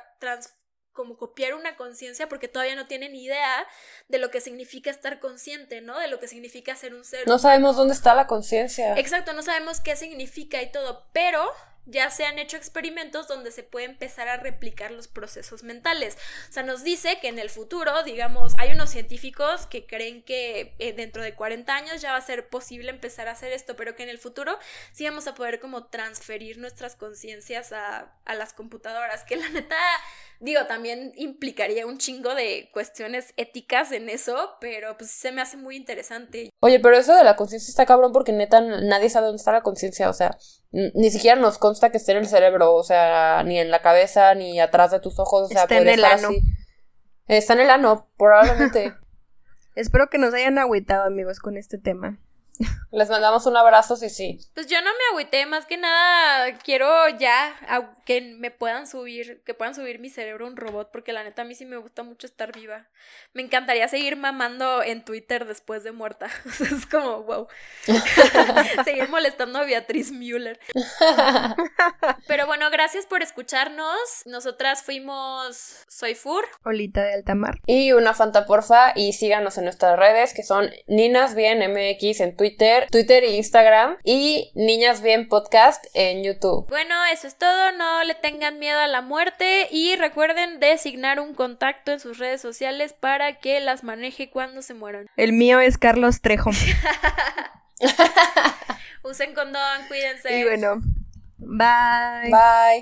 como copiar una conciencia porque todavía no tienen idea de lo que significa estar consciente, ¿no? De lo que significa ser un ser. No sabemos dónde está la conciencia. Exacto, no sabemos qué significa y todo, pero ya se han hecho experimentos donde se puede empezar a replicar los procesos mentales. O sea, nos dice que en el futuro, digamos, hay unos científicos que creen que eh, dentro de 40 años ya va a ser posible empezar a hacer esto, pero que en el futuro sí vamos a poder como transferir nuestras conciencias a, a las computadoras, que la neta Digo, también implicaría un chingo de cuestiones éticas en eso, pero pues se me hace muy interesante. Oye, pero eso de la conciencia está cabrón porque neta nadie sabe dónde está la conciencia, o sea, ni siquiera nos consta que esté en el cerebro, o sea, ni en la cabeza, ni atrás de tus ojos, o sea, está en el ano. Está en el ano, probablemente. Espero que nos hayan agüitado, amigos, con este tema. Les mandamos un abrazo, sí, sí. Pues yo no me agüité, más que nada quiero ya que me puedan subir, que puedan subir mi cerebro a un robot, porque la neta a mí sí me gusta mucho estar viva. Me encantaría seguir mamando en Twitter después de muerta. es como, wow. seguir molestando a Beatriz Müller. Pero bueno, gracias por escucharnos. Nosotras fuimos Soy Fur. Olita de Altamar. Y una Fanta Porfa. Y síganos en nuestras redes, que son Ninas Bien MX en Twitter, Twitter e Instagram. Y Niñas Bien Podcast en YouTube. Bueno, eso es todo. No le tengan miedo a la muerte. Y recuerden designar un contacto en sus redes sociales para que las maneje cuando se mueran. El mío es Carlos Trejo. Usen condón, cuídense. Y bueno, bye. Bye.